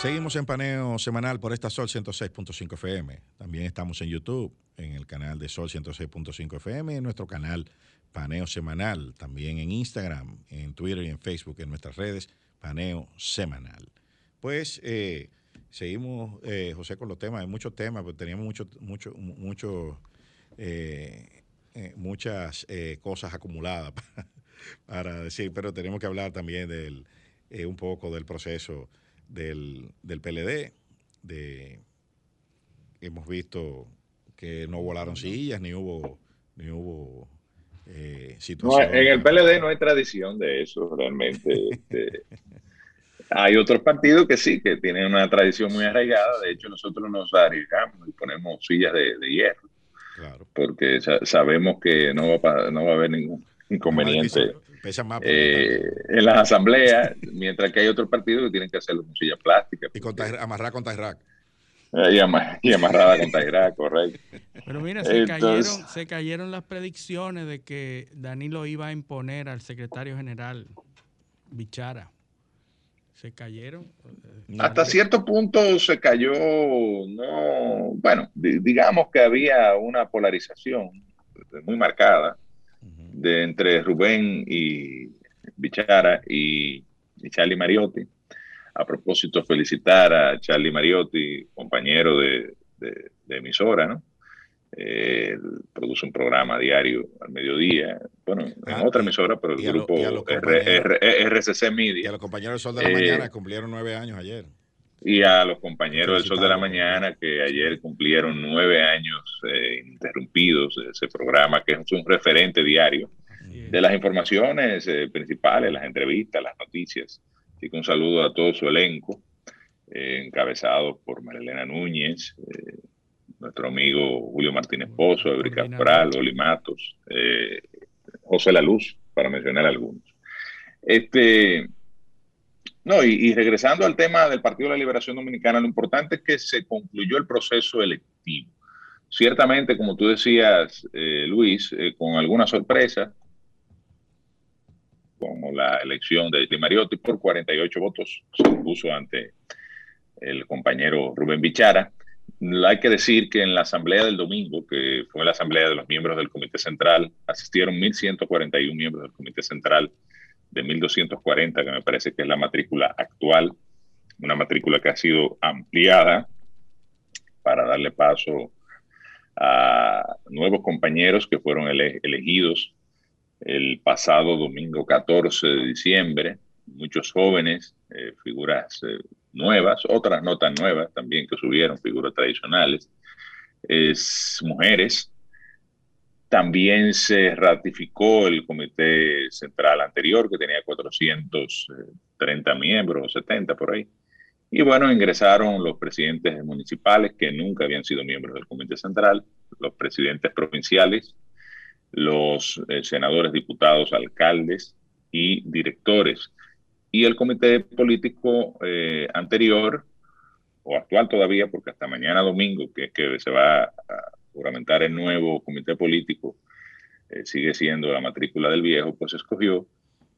Seguimos en paneo semanal por esta Sol 106.5 FM. También estamos en YouTube, en el canal de Sol 106.5 FM, en nuestro canal Paneo Semanal, también en Instagram, en Twitter y en Facebook, en nuestras redes, Paneo Semanal. Pues eh, seguimos, eh, José, con los temas, hay muchos temas, pero teníamos mucho, mucho, mucho, eh, eh, muchas eh, cosas acumuladas para, para decir, pero tenemos que hablar también del, un poco del proceso del, del PLD, de hemos visto que no volaron sillas ni hubo ni hubo eh, No, situaciones. en el PLD no hay tradición de eso realmente. Este, hay otros partidos que sí, que tienen una tradición muy arraigada. De hecho, nosotros nos arriesgamos y ponemos sillas de, de hierro, Claro. porque sa- sabemos que no va, a no va a haber ningún inconveniente más. eh, en las asambleas, mientras que hay otros partidos que tienen que hacerlo con sillas plásticas y con Taj- amarrar con Tajrac. eh, y, ama- y amarrada con Tairá, correcto. Pero mira, se, Entonces- cayeron, se cayeron las predicciones de que Danilo iba a imponer al secretario general Bichara. Se cayeron. Hasta cierto punto se cayó, no, bueno, di- digamos que había una polarización muy marcada de entre Rubén y Bichara y, y Charlie Mariotti. A propósito, felicitar a Charlie Mariotti, compañero de, de- de emisora, ¿no? Eh, produce un programa diario al mediodía, bueno, en Ah, otra emisora, pero el lo- grupo. R- RCC Media. Y a los compañeros del Sol de la Eh, Mañana cumplieron nueve años ayer. Y a los compañeros del Sol de la. Mañana que ayer cumplieron nueve años eh, interrumpidos de ese programa, que es un referente diario de las informaciones eh, principales, las entrevistas, las noticias. Así que un saludo a todo su elenco, eh, encabezado por Marilena Núñez, eh, nuestro amigo Julio Martínez Pozo, Ebrica Coordinador. Coral, Oli Matos, eh, José La Luz, para mencionar algunos. Este, no, y, regresando al tema del Partido de la Liberación Dominicana, lo importante es que se concluyó el proceso electivo. Ciertamente, como tú decías, eh, Luis, eh, con alguna sorpresa, como la elección de Di Mariotti por 48 votos, se impuso ante el compañero Rubén Bichara. Hay que decir que en la asamblea del domingo, que fue la asamblea de los miembros del Comité Central, asistieron 1.141 miembros del Comité Central de 1.240, que me parece que es la matrícula actual, una matrícula que ha sido ampliada para darle paso a nuevos compañeros que fueron ele elegidos el pasado domingo 14 de diciembre muchos jóvenes, eh, figuras eh, nuevas, otras no tan nuevas también que subieron, figuras tradicionales, es, mujeres. También se ratificó el comité central anterior, que tenía 430 miembros, o 70 por ahí. Y bueno, ingresaron los presidentes municipales que nunca habían sido miembros del comité central, los presidentes provinciales, los eh, senadores, diputados, alcaldes y directores. Y el comité político eh, anterior, o actual todavía, porque hasta mañana domingo, que es que se va a juramentar el nuevo comité político, eh, sigue siendo la matrícula del viejo, pues escogió,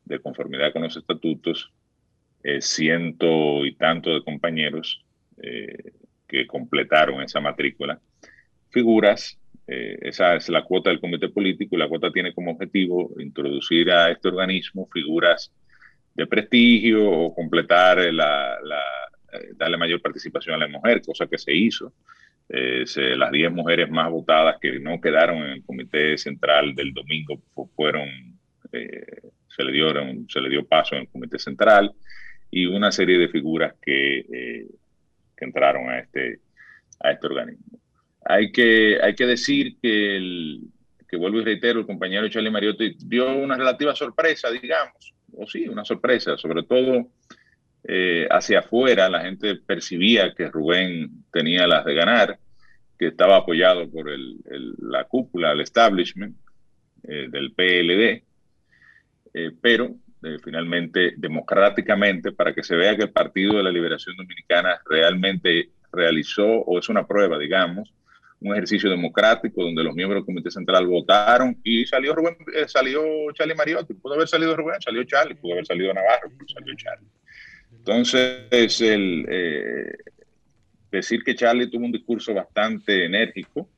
de conformidad con los estatutos, ciento y tanto de compañeros que completaron esa matrícula, figuras eh, esa es la cuota del comité político y la cuota tiene como objetivo introducir a este organismo figuras de prestigio o completar la, eh, darle mayor participación a la mujer, cosa que se hizo. Eh, las 10 mujeres más votadas que no quedaron en el comité central del domingo fueron, se, le dieron, se le dio paso en el comité central y una serie de figuras que, que entraron a este, a este organismo. Hay que, hay que decir que, el, que vuelvo y reitero, el compañero Charlie Mariotti dio una relativa sorpresa, digamos, o sí, una sorpresa, sobre todo eh, hacia afuera, la gente percibía que Rubén tenía las de ganar, que estaba apoyado por el, la cúpula, el establishment eh, del PLD, eh, pero finalmente, democráticamente, para que se vea que el Partido de la Liberación Dominicana realmente realizó, o es una prueba, digamos, un ejercicio democrático donde los miembros del Comité Central votaron y salió Rubén, salió Charlie Mariotti, pudo haber salido Rubén, salió Charlie, pudo haber salido Navarro, salió Charlie. Entonces, el, eh, decir que Charlie tuvo un discurso bastante enérgico,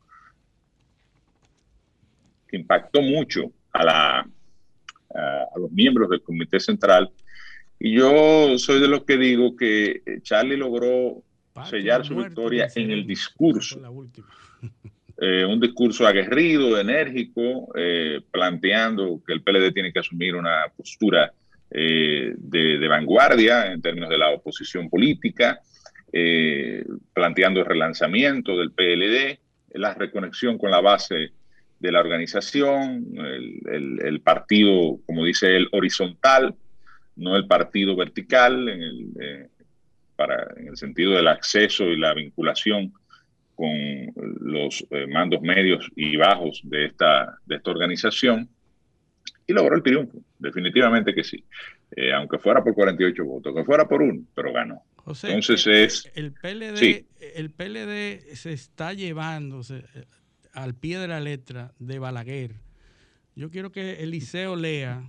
que impactó mucho a, la, a los miembros del Comité Central, y yo soy de los que digo que Charlie logró sellar su victoria en el discurso. Eh, un discurso aguerrido, enérgico, eh, planteando que el PLD tiene que asumir una postura eh, de, vanguardia en términos de la oposición política, planteando el relanzamiento del PLD, la reconexión con la base de la organización, el, partido, como dice él, horizontal, no el partido vertical, en el, para, en el sentido del acceso y la vinculación con los eh, mandos medios y bajos de esta, de esta organización y logró el triunfo, definitivamente que sí. Eh, aunque fuera por 48 votos, que fuera por uno, pero ganó. Entonces es... El PLD, el PLD se está llevando eh, al pie de la letra de Balaguer. Yo quiero que Eliseo lea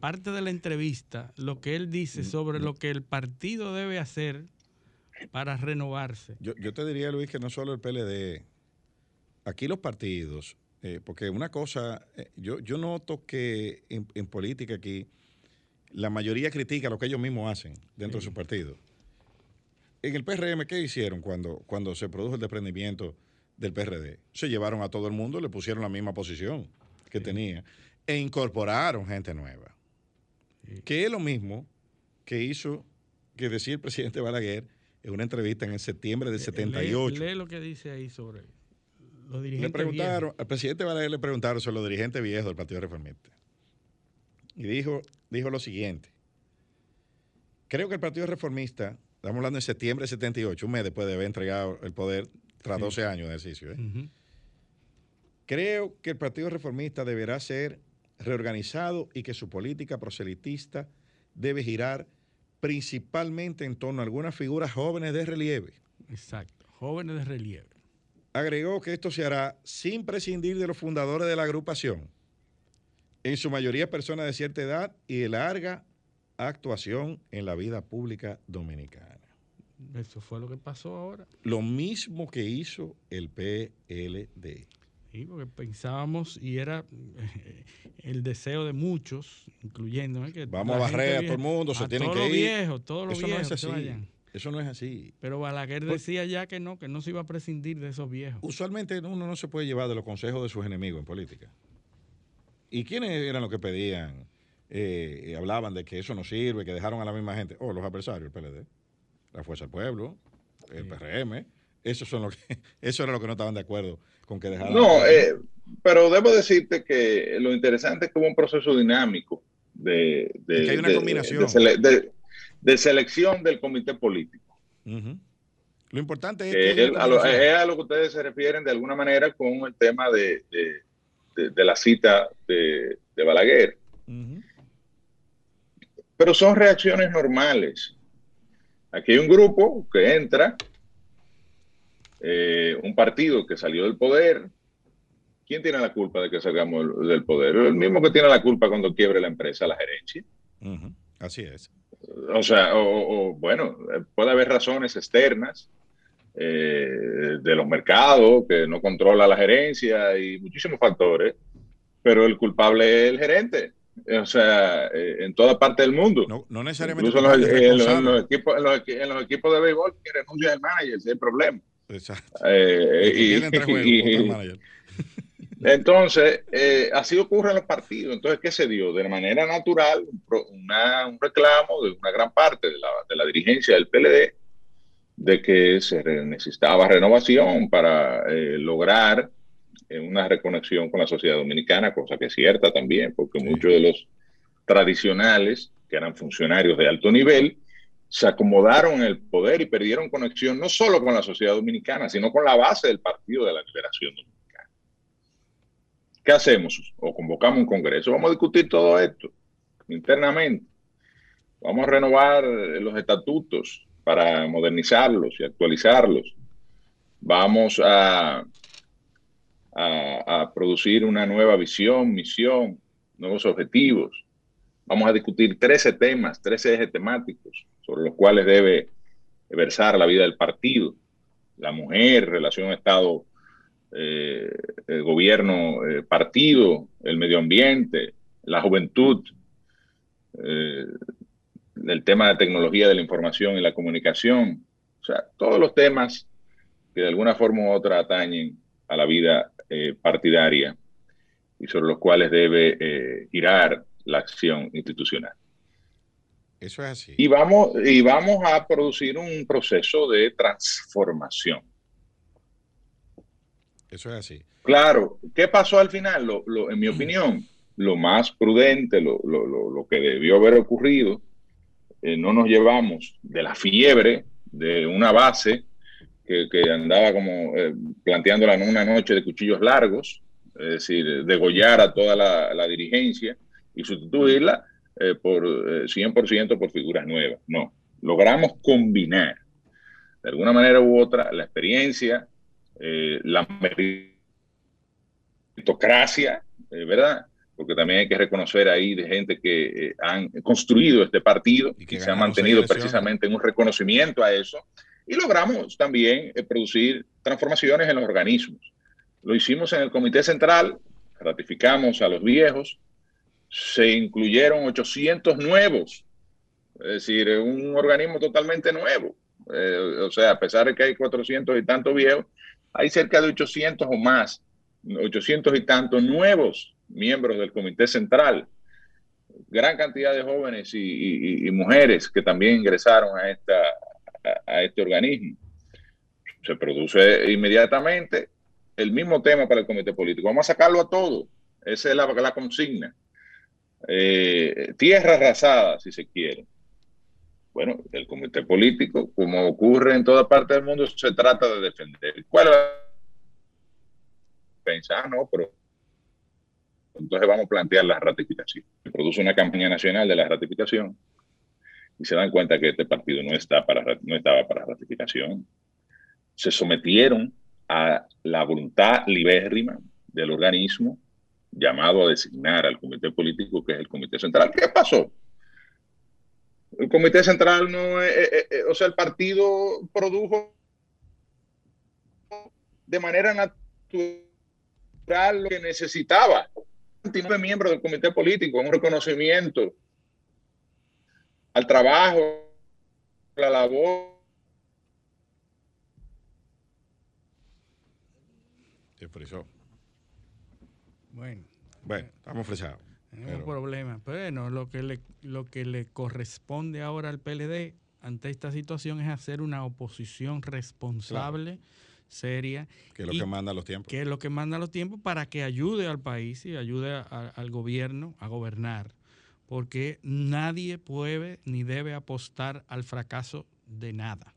parte de la entrevista lo que él dice sobre lo que el partido debe hacer para renovarse. Yo, te diría, Luis, que no solo el PLD, aquí los partidos, eh, porque una cosa, eh, yo, yo noto que en, política aquí la mayoría critica lo que ellos mismos hacen dentro de su partido. En el PRM, ¿qué hicieron cuando, cuando se produjo el desprendimiento del PRD? Se llevaron a todo el mundo, le pusieron la misma posición que tenía e incorporaron gente nueva. Que es lo mismo que hizo, que decía el presidente Balaguer en una entrevista en el septiembre del 78. Lee, lo que dice ahí sobre los dirigentes. Le preguntaron, al presidente Balaguer le preguntaron sobre los dirigentes viejos del Partido Reformista. Y dijo, dijo lo siguiente. Creo que el Partido Reformista, estamos hablando en septiembre del 78, un mes después de haber entregado el poder tras 12 años de ejercicio. ¿eh? Creo que el Partido Reformista deberá ser reorganizado y que su política proselitista debe girar principalmente en torno a algunas figuras jóvenes de relieve. Exacto, jóvenes de relieve. Agregó que esto se hará sin prescindir de los fundadores de la agrupación, en su mayoría personas de cierta edad y de larga actuación en la vida pública dominicana. Eso fue lo que pasó ahora. Lo mismo que hizo el PLD. Sí, porque pensábamos y era eh, el deseo de muchos, incluyendo que vamos a barrer a todo el mundo, se tienen que ir. Viejos, todos los Eso viejos no es así. Eso no es así. Pero Balaguer pues decía ya que no, que no se iba a prescindir de esos viejos. Usualmente uno no se puede llevar de los consejos de sus enemigos en política. ¿Y quiénes eran los que pedían eh, hablaban de que eso no sirve, que dejaron a la misma gente. Oh, los adversarios, el PLD, la Fuerza del Pueblo, el PRM. Eso, son lo que, eso era lo que no estaban de acuerdo con que dejaran. No, eh, pero debo decirte que lo interesante es que hubo un proceso dinámico de, de, hay una combinación. de, selección del comité político. Lo importante es que, es, a lo, que ustedes se refieren de alguna manera con el tema de, la cita de, Balaguer. Pero son reacciones normales. Aquí hay un grupo que entra, eh, un partido que salió del poder. ¿Quién tiene la culpa de que salgamos del poder? El mismo que tiene la culpa cuando quiebre la empresa, la gerencia. Así es. O sea, o, bueno, puede haber razones externas eh, de los mercados que no controla la gerencia y muchísimos factores, pero el culpable es el gerente. O sea, eh, en toda parte del mundo. No, necesariamente. Incluso en los, equipos, en, los, equipos, de béisbol que renuncia el manager, ese es el problema. Exacto. Eh, entonces, eh, así ocurre en los partidos. Entonces, ¿qué se dio? De manera natural, un reclamo de una gran parte de la, de la, dirigencia del PLD de que se necesitaba renovación para lograr una reconexión con la sociedad dominicana, cosa que es cierta también, porque muchos de los tradicionales, que eran funcionarios de alto nivel, se acomodaron en el poder y perdieron conexión no solo con la sociedad dominicana, sino con la base del Partido de la Liberación Dominicana. ¿Qué hacemos? O convocamos un congreso. Vamos a discutir todo esto internamente. Vamos a renovar los estatutos para modernizarlos y actualizarlos. Vamos a producir una nueva visión, misión, nuevos objetivos. Vamos a discutir 13 temas, 13 ejes temáticos sobre los cuales debe versar la vida del partido. La mujer, relación Estado, eh, el gobierno, eh, partido, el medio ambiente, la juventud, eh, el tema de tecnología de la información y la comunicación. O sea, todos los temas que de alguna forma u otra atañen a la vida eh, partidaria y sobre los cuales debe eh, girar la acción institucional. Eso es así. Y vamos, y vamos a producir un proceso de transformación. Eso es así. Claro, ¿qué pasó al final? Lo, en mi opinión, lo más prudente, lo, lo que debió haber ocurrido, eh, no nos llevamos de la fiebre de una base que, andaba como eh, planteándola en una noche de cuchillos largos, es decir, degollar a toda la, dirigencia y sustituirla eh, por 100% eh, por figuras nuevas. No, logramos combinar de alguna manera u otra la experiencia, la meritocracia, ¿verdad? Porque también hay que reconocer ahí de gente que han construido este partido y que se ha mantenido precisamente en un reconocimiento a eso y logramos también eh, producir transformaciones en los organismos. Lo hicimos en el Comité Central, ratificamos a los viejos, se incluyeron 800 nuevos, es decir, un organismo totalmente nuevo. Eh, o sea, a pesar de que hay 400 y tantos viejos, hay cerca de 800 o más, 800 y tantos nuevos miembros del Comité Central. Gran cantidad de jóvenes y mujeres que también ingresaron a esta, a, este organismo. Se produce inmediatamente el mismo tema para el comité político. Vamos a sacarlo a todo. Esa es la, la consigna. Eh, tierra arrasada, si se quiere. Bueno, el comité político, como ocurre en toda parte del mundo, se trata de defender. ¿Cuál es Pensar, no, pero entonces vamos a plantear la ratificación. Se produce una campaña nacional de la ratificación y se dan cuenta que este partido no, está para, no estaba para ratificación. Se sometieron a la voluntad libérrima del organismo llamado a designar al comité político, que es el comité central. ¿Qué pasó? El comité central no, es, o sea, el partido produjo de manera natural lo que necesitaba. 29 miembros del comité político, un reconocimiento al trabajo, la labor. Se Bueno. Bueno, estamos fresados. No problema. Bueno, lo que, le, lo que le corresponde ahora al PLD ante esta situación es hacer una oposición responsable, seria. Que es lo que manda los tiempos. Que es lo que manda los tiempos para que ayude al país y ayude al gobierno a gobernar. Porque nadie puede ni debe apostar al fracaso de nada.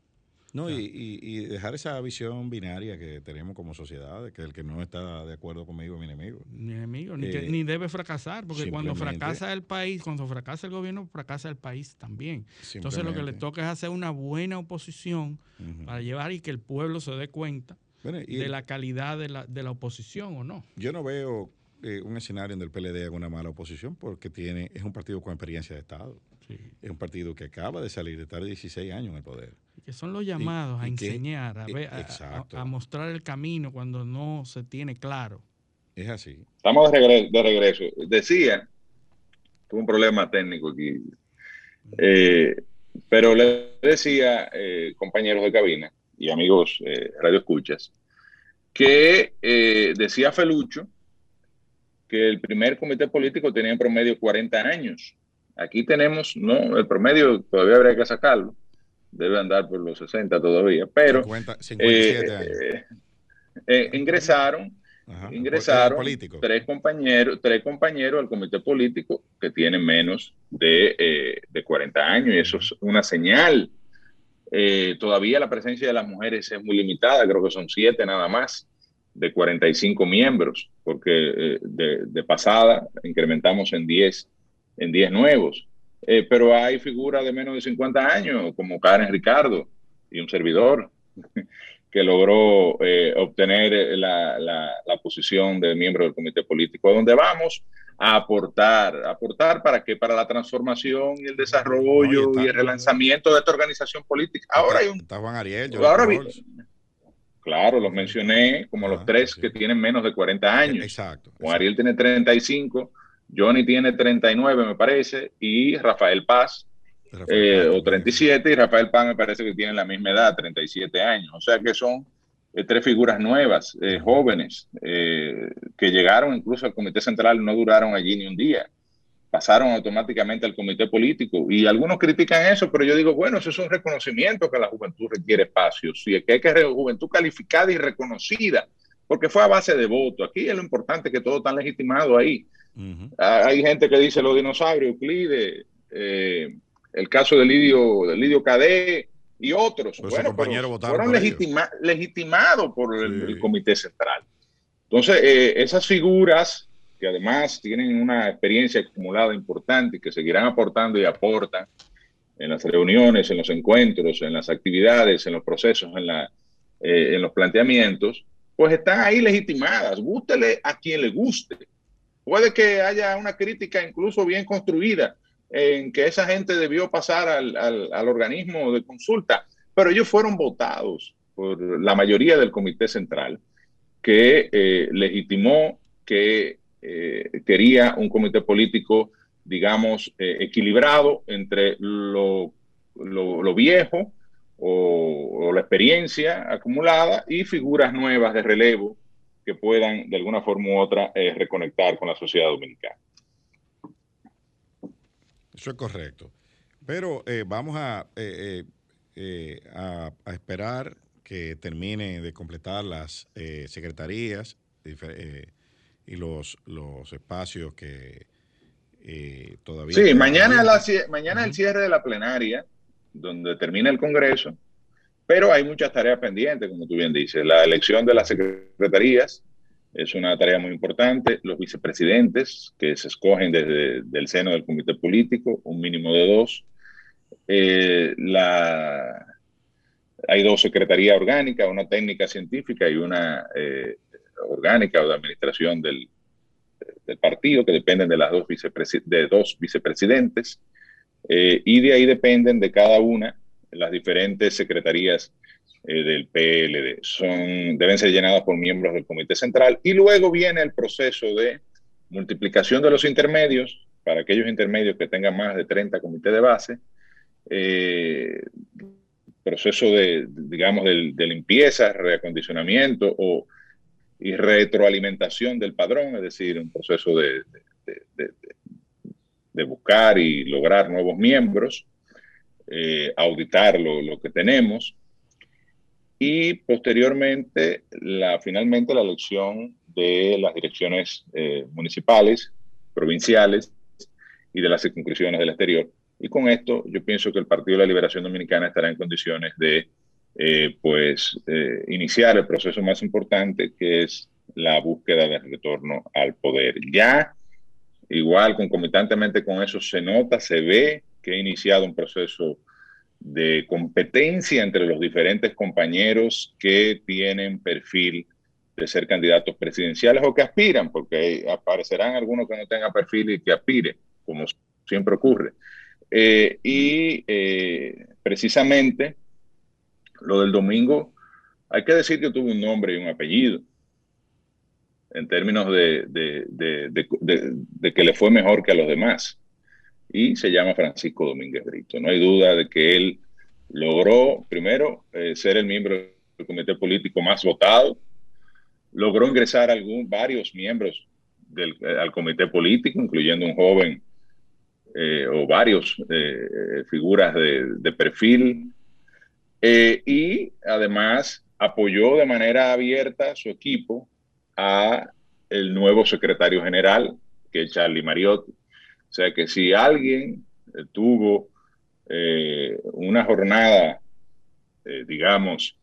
No, y, dejar esa visión binaria que tenemos como sociedad, de que el que no está de acuerdo conmigo es mi enemigo. Mi enemigo, ni, eh, ni debe fracasar, porque cuando fracasa el país, cuando fracasa el gobierno, fracasa el país también. Entonces lo que le toca es hacer una buena oposición para llevar y que el pueblo se dé cuenta de la calidad de la, de la oposición o no. Yo no veo eh, un escenario en el PLD haga una mala oposición porque tiene es un partido con experiencia de Estado. Es un partido que acaba de salir de estar 16 años en el poder. Que son los llamados a enseñar, a, ver, a, mostrar el camino cuando no se tiene claro. Es así. Estamos de regreso. De regreso. Decía, tuve un problema técnico aquí, eh, pero le decía, eh, compañeros de cabina y amigos eh, radio escuchas, que decía Felucho que el primer comité político tenía en promedio 40 años. Aquí tenemos, no, el promedio todavía habría que sacarlo, debe andar por los 60 todavía, pero 57 eh, años. Eh, eh, ingresaron, ingresaron tres compañeros, tres compañeros al comité político que tienen menos de, de 40 años y eso es una señal. todavía la presencia de las mujeres es muy limitada, creo que son siete nada más de 45 miembros, porque de, de, pasada incrementamos en 10, en 10 nuevos. Eh, pero hay figuras de menos de 50 años, como Karen Ricardo y un servidor, que logró eh, obtener la, la, posición de miembro del comité político, donde vamos a aportar, aportar para que para la transformación y el desarrollo y, el relanzamiento de esta organización política. Ahora hay un... Está Juan Ariel, ahora Claro, los mencioné como los tres que tienen menos de 40 años. Exacto. Juan Ariel tiene 35 Johnny tiene 39, me parece, y Rafael Paz, eh, o 37, y Rafael Paz me parece que tiene la misma edad, 37 años. O sea que son eh, tres figuras nuevas, eh, jóvenes, que llegaron incluso al Comité Central, no duraron allí ni un día. Pasaron automáticamente al comité político y algunos critican eso, pero yo digo, bueno, eso es un reconocimiento que la juventud requiere espacios y que hay que juventud calificada y reconocida, porque fue a base de voto. Aquí es lo importante que todo está legitimado ahí. Hay gente que dice los dinosaurios, Euclides, eh, el caso de Lidio, de Lidio Cadé y otros. Pues bueno, fueron legitimados por el, Comité Central. Entonces, eh, esas figuras que además tienen una experiencia acumulada importante y que seguirán aportando y aportan en las reuniones, en los encuentros, en las actividades, en los procesos, en, la, eh, en los planteamientos, pues están ahí legitimadas. Gústele a quien le guste. Puede que haya una crítica incluso bien construida en que esa gente debió pasar al, organismo de consulta, pero ellos fueron votados por la mayoría del Comité Central, que eh, legitimó que eh, quería un comité político, digamos, eh, equilibrado entre lo, viejo o, la experiencia acumulada y figuras nuevas de relevo que puedan de alguna forma u otra eh, reconectar con la sociedad dominicana. Eso es correcto. Pero eh, vamos a, eh, a, esperar que termine de completar las secretarías y los, los espacios que todavía... Sí, mañana, la, mañana el cierre de la plenaria, donde termina el Congreso pero hay muchas tareas pendientes, como tú bien dices. La elección de las secretarías es una tarea muy importante. Los vicepresidentes, que se escogen desde el seno del comité político, un mínimo de dos. Eh, la, hay dos secretarías orgánicas, una técnica científica y una eh, orgánica o de administración del, partido, que dependen de las dos, de dos vicepresidentes. Eh, y de ahí dependen de cada una las diferentes secretarías eh, del PLD. Son, deben ser llenadas por miembros del Comité Central. Y luego viene el proceso de multiplicación de los intermedios. Para aquellos intermedios que tengan más de 30 comités de base, eh, proceso de, digamos, de, limpieza, reacondicionamiento o, y retroalimentación del padrón, es decir, un proceso de, de buscar y lograr nuevos miembros, eh, auditar lo, que tenemos y posteriormente, la, finalmente, la elección de las direcciones eh, municipales, provinciales y de las circunscripciones del exterior. Y con esto yo pienso que el Partido de la Liberación Dominicana estará en condiciones de eh, pues iniciar el proceso más importante que es la búsqueda de retorno al poder. Ya Igual, concomitantemente con eso, se nota, se ve que ha iniciado un proceso de competencia entre los diferentes compañeros que tienen perfil de ser candidatos presidenciales o que aspiran, porque aparecerán algunos que no tengan perfil y que aspiren, como siempre ocurre. Eh, y eh, precisamente lo del domingo, hay que decir que tuvo un nombre y un apellido en términos de, que le fue mejor que a los demás. Y se llama Francisco Domínguez Brito. No hay duda de que él logró, primero, eh, ser el miembro del comité político más votado, logró ingresar algún, varios miembros del, eh, al comité político, incluyendo un joven eh, o varios figuras de, perfil, y además apoyó de manera abierta su equipo a el nuevo secretario general, que es Charlie Mariotti. Sea que si alguien eh, tuvo eh, una jornada, eh, digamos,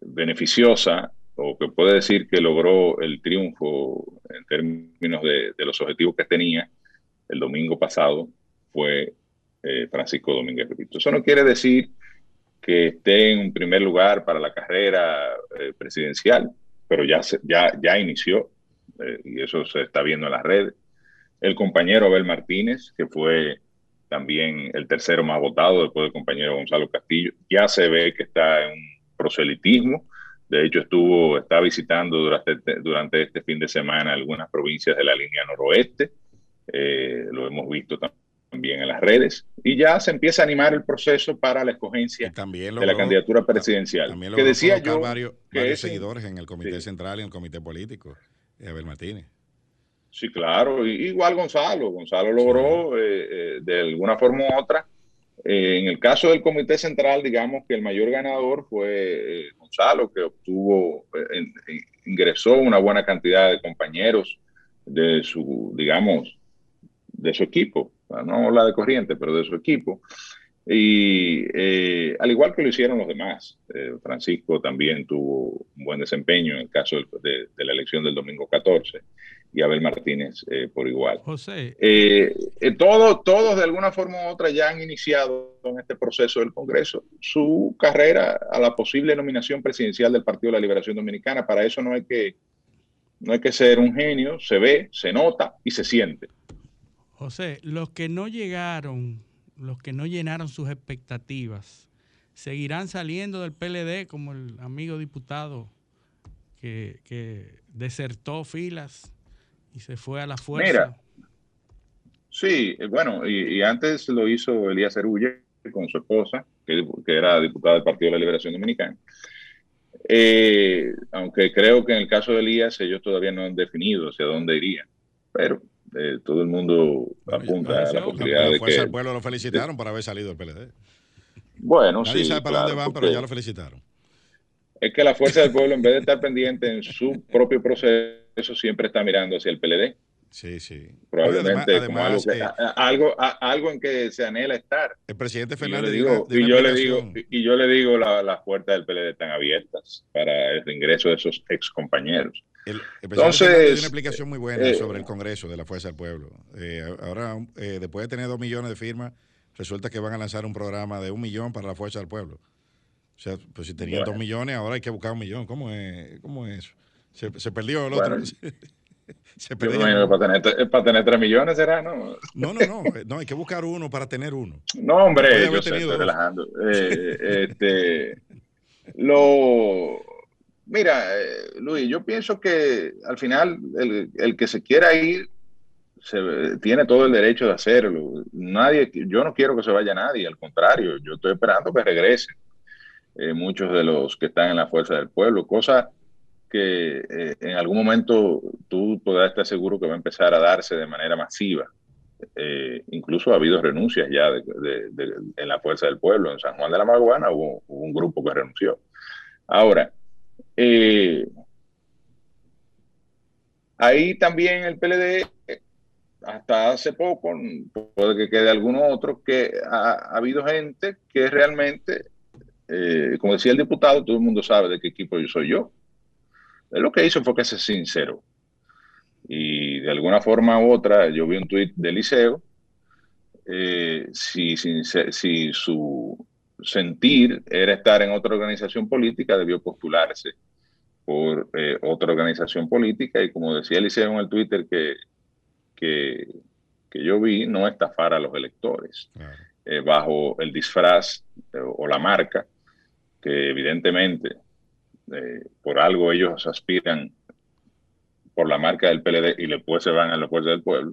beneficiosa, o que puede decir que logró el triunfo en términos de, los objetivos que tenía el domingo pasado, fue Francisco Domínguez Brito. Eso no quiere decir que esté en primer lugar para la carrera presidencial, pero ya, ya, ya inició eh, y eso se está viendo en las redes. El compañero Abel Martínez, que fue también el tercero más votado después del compañero Gonzalo Castillo, ya se ve que está en un proselitismo. De hecho, estuvo, está visitando durante, durante este fin de semana algunas provincias de la línea noroeste. Eh, lo hemos visto también en las redes y ya se empieza a animar el proceso para la escogencia de la candidatura presidencial. También que decía yo varios, seguidores en el comité central y en el comité político, Abel Martínez. Sí, claro, igual Gonzalo. Gonzalo logró eh, eh, de alguna forma u otra. Eh, en el caso del comité central, digamos que el mayor ganador fue Gonzalo, que obtuvo, ingresó una buena cantidad de compañeros de su, digamos, de su equipo no la de corriente, pero de su equipo. Y eh, al igual que lo hicieron los demás, eh, Francisco también tuvo un buen desempeño en el caso de, la elección del domingo 14 y Abel Martínez eh, por igual. José. todos, todos de alguna forma u otra ya han iniciado en este proceso del Congreso su carrera a la posible nominación presidencial del Partido de la Liberación Dominicana. Para eso no hay que, no hay que ser un genio, se ve, se nota y se siente. José, los que no llegaron, los que no llenaron sus expectativas, seguirán saliendo del PLD como el amigo diputado que, desertó filas y se fue a la fuerza. Mira, sí, eh, bueno, y, antes lo hizo Elías Cerulle con su esposa, que, era diputada del Partido de la Liberación Dominicana. Eh, aunque creo que en el caso de Elías ellos todavía no han definido hacia dónde irían, pero eh, todo el mundo apunta a la posibilidad de que... el pueblo lo felicitaron por haber salido del PLD. Bueno, Nadie sí. sabe para dónde van, pero ya lo felicitaron. Es que la fuerza del pueblo, en vez de estar pendiente en su propio proceso, siempre está mirando hacia el PLD. Sí, sí. Probablemente como algo, eh, algo, algo, en que se anhela estar. El presidente Fernández y yo le digo, y yo le digo, las puertas del PLD están abiertas para el ingreso de esos ex compañeros. El, Entonces, tiene una explicación muy buena eh, sobre el Congreso de la Fuerza del Pueblo. Eh, ahora, eh, después de tener dos millones de firmas, resulta que van a lanzar un programa de un millón para la Fuerza del Pueblo. O sea, pues si tenían dos millones, ahora hay que buscar un millón. ¿Cómo es, cómo es eso? Se, se perdió el otro. se perdió. Para tener, para tener tres millones será, ¿no? No, no, no. No, hay que buscar uno para tener uno. No, hombre, yo estoy relajando. este, lo Mira, eh, Luis, yo pienso que al final el, que se quiera ir se, tiene todo el derecho de hacerlo. Nadie, yo no quiero que se vaya nadie, al contrario, yo estoy esperando que regresen eh, muchos de los que están en la fuerza del pueblo, cosa que eh, en algún momento tú podrás estar seguro que va a empezar a darse de manera masiva eh, incluso ha habido renuncias ya en la Fuerza del Pueblo. En San Juan de la Maguana hubo, un grupo que renunció. Ahora, eh, ahí también el PLD, hasta hace poco, puede que quede alguno otro, que ha, habido gente que realmente, eh, como decía el diputado, todo el mundo sabe de qué equipo yo soy yo. Él lo que hizo fue que se sincero y de alguna forma u otra, yo vi un tuit de Liceo, eh, si, si, su sentir era estar en otra organización política, debió postularse por eh, otra organización política. Y como decía Eliseo en el Twitter que, que, yo vi, no estafar a los electores eh, bajo el disfraz o la marca que evidentemente por algo ellos aspiran por la marca del PLD y después se van a la Fuerza del Pueblo,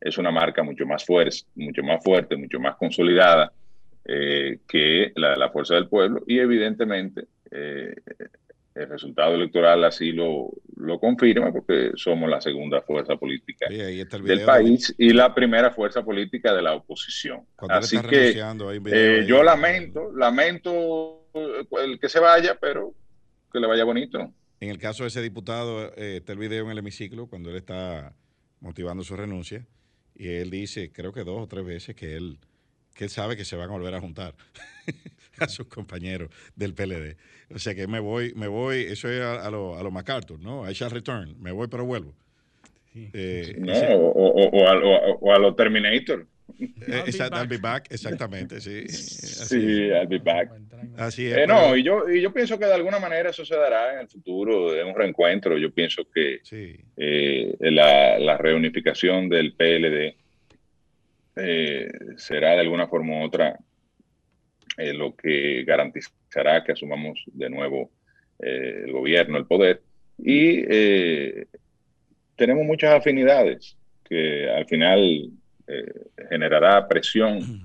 es una marca mucho más fuerte, mucho más fuerte, mucho más consolidada eh, que la de la Fuerza del Pueblo y evidentemente eh, el resultado electoral así lo, lo, confirma porque somos la segunda fuerza política del país y la primera fuerza política de la oposición. Así que eh, yo lamento, lamento el que se vaya, pero que le vaya bonito. En el caso de ese diputado, eh, está el video en el hemiciclo cuando él está motivando su renuncia y él dice, creo que dos o tres veces, que él, que él sabe que se van a volver a juntar a sus compañeros del PLD. O sea que me voy, me voy, eso es a, lo, a MacArthur, ¿no? I shall return, me voy pero vuelvo. Eh, no, o, a, o, a, lo Terminator. Eh, I'll, be back, exactamente, sí. sí, I'll be back. Así es. Eh, no, y yo, y yo pienso que de alguna manera eso se dará en el futuro, en un reencuentro. Yo pienso que eh, la, reunificación del PLD será de alguna forma u otra lo que garantizará que asumamos de nuevo el gobierno, el poder. Y tenemos muchas afinidades que al final eh, generará presión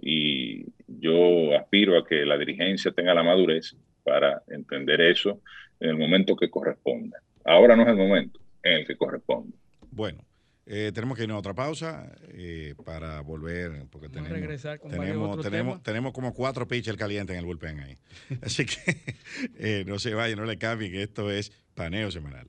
y yo aspiro a que la dirigencia tenga la madurez para entender eso en el momento que corresponda. Ahora no es el momento en el que corresponde. Bueno, eh, tenemos que ir a otra pausa eh, para volver, porque tenemos, tenemos, tenemos, tenemos, como cuatro pitchers calientes en el bullpen ahí. Así que no se vayan, no le cambien, que esto es paneo semanal.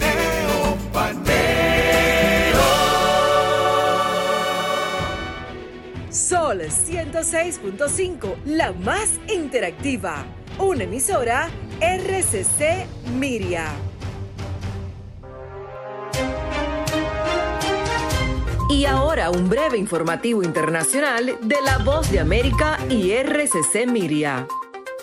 Sol 106.5, la más interactiva. Una emisora RCC Miria. Y ahora un breve informativo internacional de la voz de América y RCC Miria.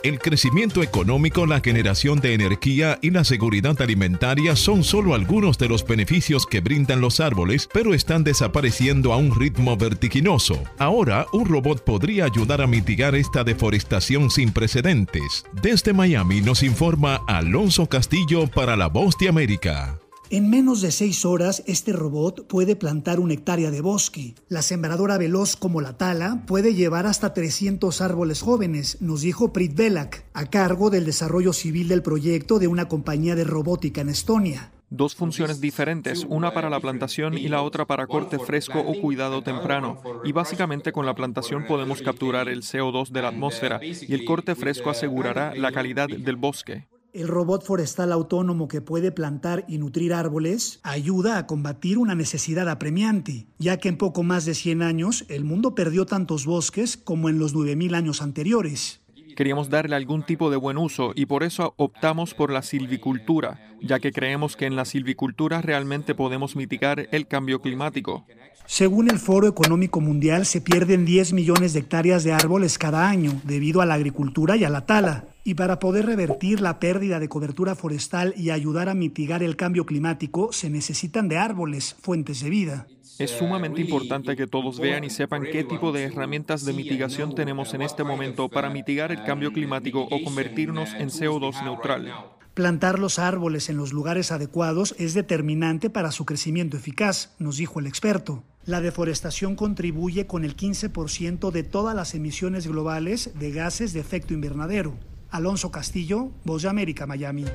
El crecimiento económico, la generación de energía y la seguridad alimentaria son solo algunos de los beneficios que brindan los árboles, pero están desapareciendo a un ritmo vertiginoso. Ahora, un robot podría ayudar a mitigar esta deforestación sin precedentes. Desde Miami nos informa Alonso Castillo para La Voz de América. En menos de seis horas, este robot puede plantar una hectárea de bosque. La sembradora veloz como la tala puede llevar hasta 300 árboles jóvenes, nos dijo Prit Belak, a cargo del desarrollo civil del proyecto de una compañía de robótica en Estonia. Dos funciones diferentes, una para la plantación y la otra para corte fresco o cuidado temprano. Y básicamente con la plantación podemos capturar el CO2 de la atmósfera y el corte fresco asegurará la calidad del bosque. El robot forestal autónomo que puede plantar y nutrir árboles ayuda a combatir una necesidad apremiante, ya que en poco más de 100 años el mundo perdió tantos bosques como en los 9.000 años anteriores. Queríamos darle algún tipo de buen uso y por eso optamos por la silvicultura, ya que creemos que en la silvicultura realmente podemos mitigar el cambio climático. Según el Foro Económico Mundial, se pierden 10 millones de hectáreas de árboles cada año debido a la agricultura y a la tala. Y para poder revertir la pérdida de cobertura forestal y ayudar a mitigar el cambio climático, se necesitan de árboles, fuentes de vida. Es sumamente importante que todos vean y sepan qué tipo de herramientas de mitigación tenemos en este momento para mitigar el cambio climático o convertirnos en CO2 neutral. Plantar los árboles en los lugares adecuados es determinante para su crecimiento eficaz, nos dijo el experto. La deforestación contribuye con el 15% de todas las emisiones globales de gases de efecto invernadero. Alonso Castillo, Voz de América, Miami.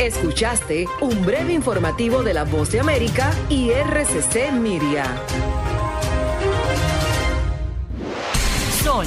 Escuchaste un breve informativo de la Voz de América y RCC Miria. Sol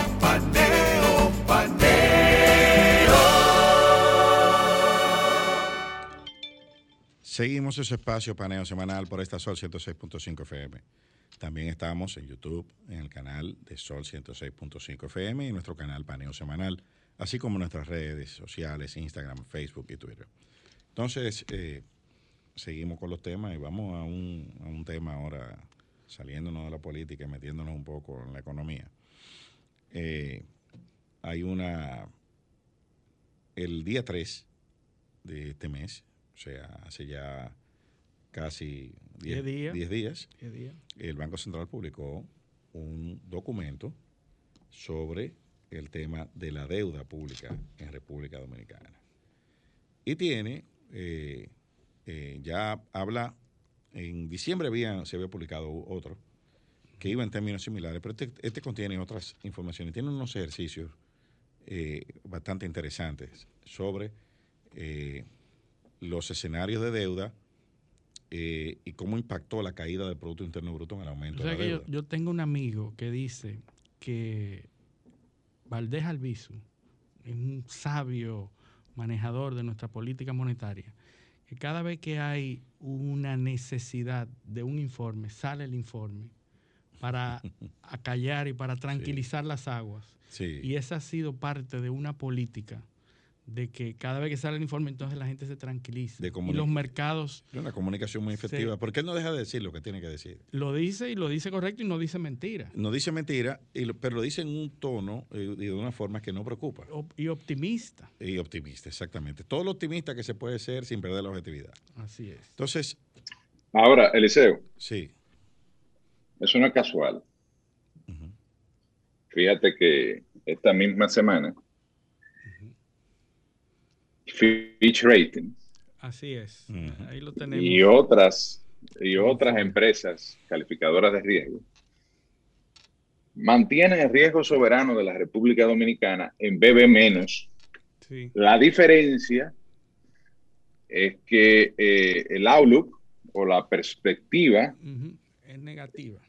Seguimos ese espacio paneo semanal por esta Sol 106.5 FM. También estamos en YouTube, en el canal de Sol 106.5 FM y nuestro canal Paneo Semanal, así como nuestras redes sociales, Instagram, Facebook y Twitter. Entonces, eh, seguimos con los temas y vamos a un, tema ahora, saliéndonos de la política y metiéndonos un poco en la economía. Eh, hay una, el día 3 de este mes, sea, hace ya casi 10 días. días, días, el Banco Central publicó un documento sobre el tema de la deuda pública en República Dominicana. Y tiene, eh, eh, ya habla, en diciembre había, se había publicado otro que iba en términos similares, pero este, este contiene otras informaciones, tiene unos ejercicios eh, bastante interesantes sobre los escenarios de deuda eh, y cómo impactó la caída del Producto Interno Bruto en el aumento O sea de la deuda. yo, yo tengo un amigo que dice que Valdés Albizu es un sabio manejador de nuestra política monetaria, que cada vez que hay una necesidad de un informe, sale el informe para acallar y para tranquilizar las aguas. Sí. Y esa ha sido parte de una política de que cada vez que sale el informe, entonces la gente se tranquiliza. De y los mercados Es una comunicación muy efectiva, Sí. porque él no deja de decir lo que tiene que decir. lo dice y lo dice correcto y no dice mentira. No dice mentira, y lo- pero lo dice en un tono eh, y de una forma que no preocupa. Y optimista. Y optimista, exactamente. Todo lo optimista que se puede ser sin perder la objetividad. Así es. Entonces, Ahora, Eliseo, sí, eso no es casual. Fíjate que esta misma semana, Fitch Rating Así es. Ahí lo tenemos. y otras y otras empresas calificadoras de riesgo mantienen el riesgo soberano de la República Dominicana en BB menos. Sí. La diferencia es que eh, el outlook o la perspectiva Ujú. Es negativa.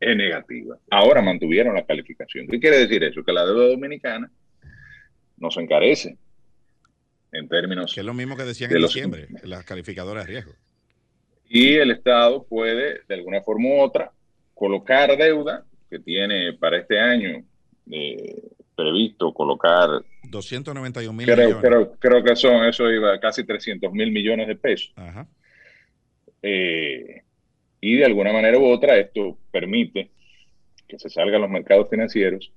es negativa. Ahora mantuvieron la calificación. ¿Qué quiere decir eso? Que la deuda dominicana no se encarece en términos que es lo mismo que decían de en los- diciembre, las calificadoras de riesgo. y el Estado puede, de alguna forma u otra, colocar deuda que tiene para este año eh, previsto colocar, 291 mil millones. creo, creo que son, eso iba a casi 300 mil millones de pesos. Ajá. Eh, y de alguna manera u otra esto permite que se salgan los mercados financieros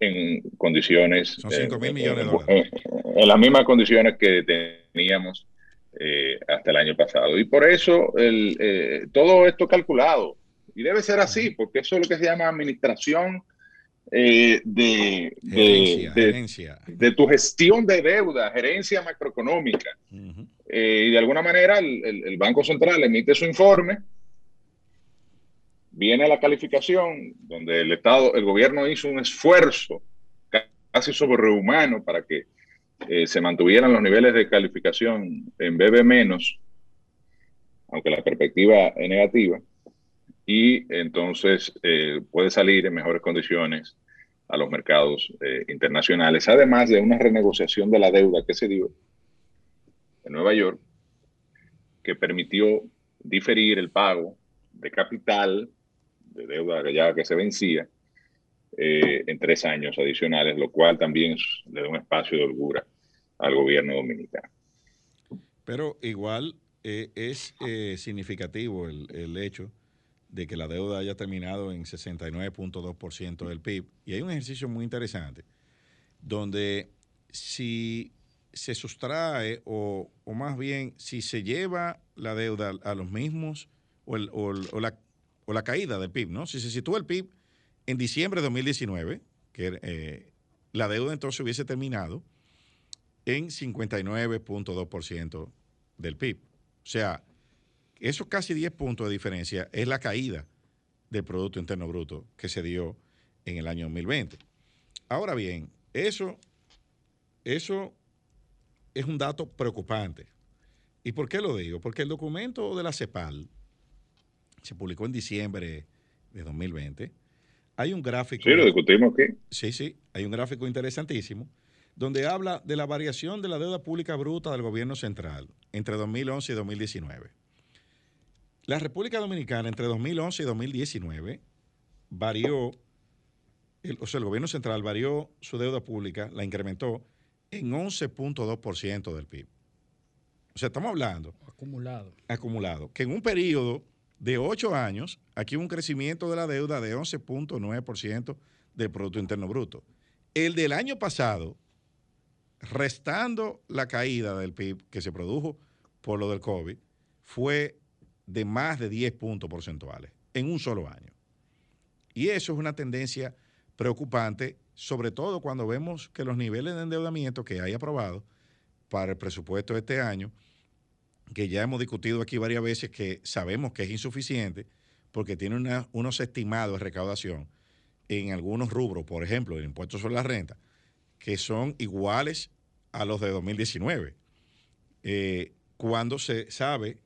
en condiciones... Son 5 mil eh, millones de dólares. en las mismas condiciones que teníamos eh, hasta el año pasado. Y por eso el, eh, todo esto calculado. Y debe ser así, porque eso es lo que se llama administración eh, de, de- Gerencia, de- gerencia. de tu gestión de deuda, gerencia macroeconómica. Eh, y de alguna manera el, el- el Banco Central emite su informe, viene la calificación, donde el Estado, el gobierno hizo un esfuerzo ca- casi sobrehumano para que eh, se mantuvieran los niveles de calificación en BB menos, aunque la perspectiva es negativa. y entonces eh, puede salir en mejores condiciones a los mercados eh, internacionales, además de una renegociación de la deuda que se dio en Nueva York, que permitió diferir el pago de capital, de deuda ya que se vencía, eh, en tres años adicionales, lo cual también le da un espacio de holgura al gobierno dominicano. Pero igual es significativo el, el hecho de que la deuda haya terminado en 69.2% del PIB. Y hay un ejercicio muy interesante donde si se sustrae o, más bien si se lleva la deuda a los mismos o, la, o, la, caída del PIB, ¿no? Si se sitúa el PIB en diciembre de 2019, que eh, la deuda entonces hubiese terminado en 59.2% del PIB. O sea, esos casi 10 puntos de diferencia es la caída del Producto Interno Bruto que se dio en el año 2020. Ahora bien, eso, eso es un dato preocupante. ¿Y por qué lo digo? Porque el documento de la CEPAL se publicó en diciembre de 2020. Hay un gráfico. Sí, lo discutimos aquí. Sí, sí. Hay un gráfico interesantísimo donde habla de la variación de la deuda pública bruta del gobierno central entre 2011 y 2019. La República Dominicana entre 2011 y 2019 varió, o sea, el gobierno central varió su deuda pública, la incrementó en 11.2% del PIB. O sea, estamos hablando. Acumulado. Acumulado. Que en un periodo de ocho años, aquí un crecimiento de la deuda de 11.9% del Producto Interno Bruto. El del año pasado, restando la caída del PIB que se produjo por lo del COVID, fue de más de 10 puntos porcentuales en un solo año. Y eso es una tendencia preocupante, sobre todo cuando vemos que los niveles de endeudamiento que hay aprobado para el presupuesto de este año, que ya hemos discutido aquí varias veces que sabemos que es insuficiente porque tiene unos estimados de recaudación en algunos rubros, por ejemplo, el impuesto sobre la renta, que son iguales a los de 2019, eh, cuando se sabe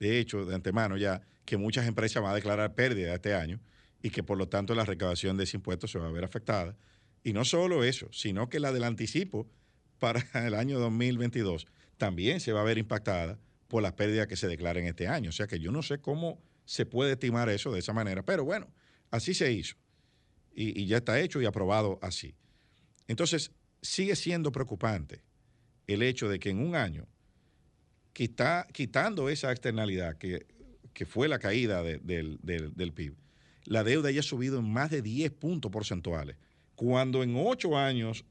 de hecho, de antemano ya, que muchas empresas van a declarar pérdida este año y que por lo tanto la recaudación de ese impuesto se va a ver afectada. Y no solo eso, sino que la del anticipo para el año 2022 también se va a ver impactada por las pérdidas que se declaren este año. O sea que yo no sé cómo se puede estimar eso de esa manera, pero bueno, así se hizo y, ya está hecho y aprobado así. Entonces, sigue siendo preocupante el hecho de que en un año quitando esa externalidad que, fue la caída del, PIB, la deuda ya ha subido en más de 10 puntos porcentuales, cuando en 8 años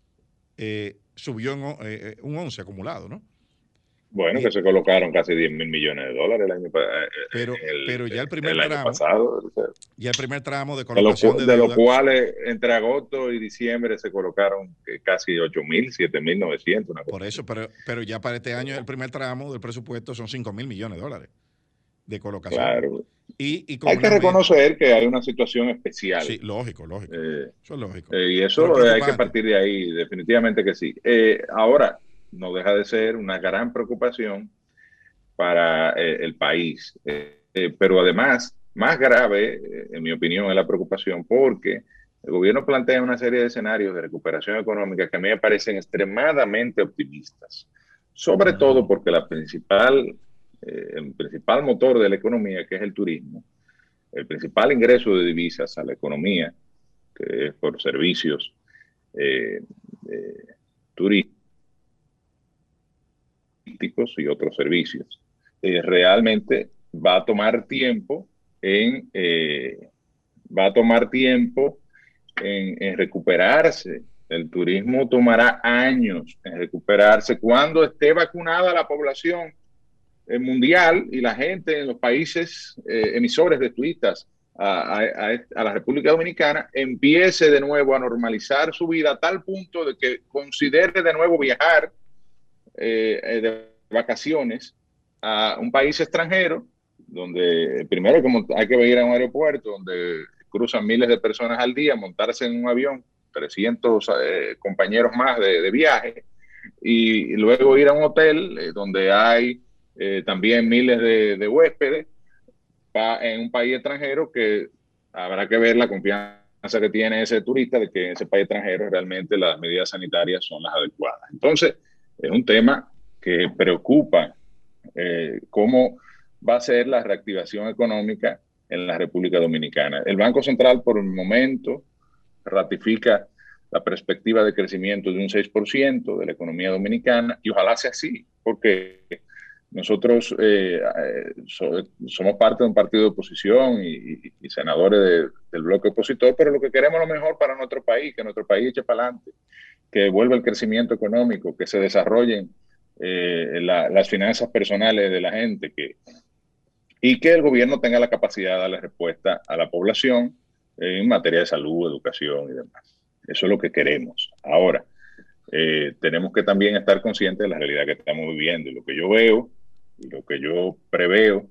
eh, subió en eh, eh, un 11 acumulado, ¿no? Bueno, que se colocaron casi 10 mil millones de dólares el año pero, pero ya el primer tramo. Pasado, ya el primer tramo de colocación de, los cuales entre agosto y diciembre se colocaron casi 8 mil, 7 mil 900. Por eso, pero, pero ya para este año el primer tramo del presupuesto son 5 mil millones de dólares de colocación. Claro. Y, hay que reconocer que hay una situación especial. Sí, lógico, lógico. Eh, eso es lógico. Eh, y eso hay que partir de ahí, definitivamente que sí. Eh, ahora, no deja de ser una gran preocupación para eh, el país. Eh, eh, pero además, más grave, en mi opinión, es la preocupación porque el gobierno plantea una serie de escenarios de recuperación económica que a mí me parecen extremadamente optimistas, sobre todo porque la principal, el principal motor de la economía, que es el turismo, el principal ingreso de divisas a la economía, que es por servicios turísticos, y otros servicios. Eh, realmente va a tomar tiempo en, eh, va a tomar tiempo en, recuperarse. El turismo tomará años en recuperarse cuando esté vacunada la población eh, mundial y la gente en los países emisores de turistas a, a, la República Dominicana empiece de nuevo a normalizar su vida a tal punto de que considere de nuevo viajar eh, eh, de vacaciones a un país extranjero, donde primero hay que ir a un aeropuerto donde cruzan miles de personas al día, montarse en un avión, 300 eh, compañeros más de, viaje, y, luego ir a un hotel donde hay también miles de, huéspedes, en un país extranjero que habrá que ver la confianza que tiene ese turista de que en ese país extranjero realmente las medidas sanitarias son las adecuadas. Entonces, es un tema que preocupa eh, cómo va a ser la reactivación económica en la República Dominicana. El Banco Central por el momento ratifica la perspectiva de crecimiento de un 6% de la economía dominicana y ojalá sea así, porque nosotros eh, somos parte de un partido de oposición y, senadores del bloque opositor, pero lo que queremos es lo mejor para nuestro país, que nuestro país eche para adelante, que vuelva el crecimiento económico, que se desarrollen eh, las finanzas personales de la gente, que, y que el gobierno tenga la capacidad de darle respuesta a la población en materia de salud, educación y demás. Eso es lo que queremos. Ahora, tenemos que también estar conscientes de la realidad que estamos viviendo y lo que yo veo lo que yo preveo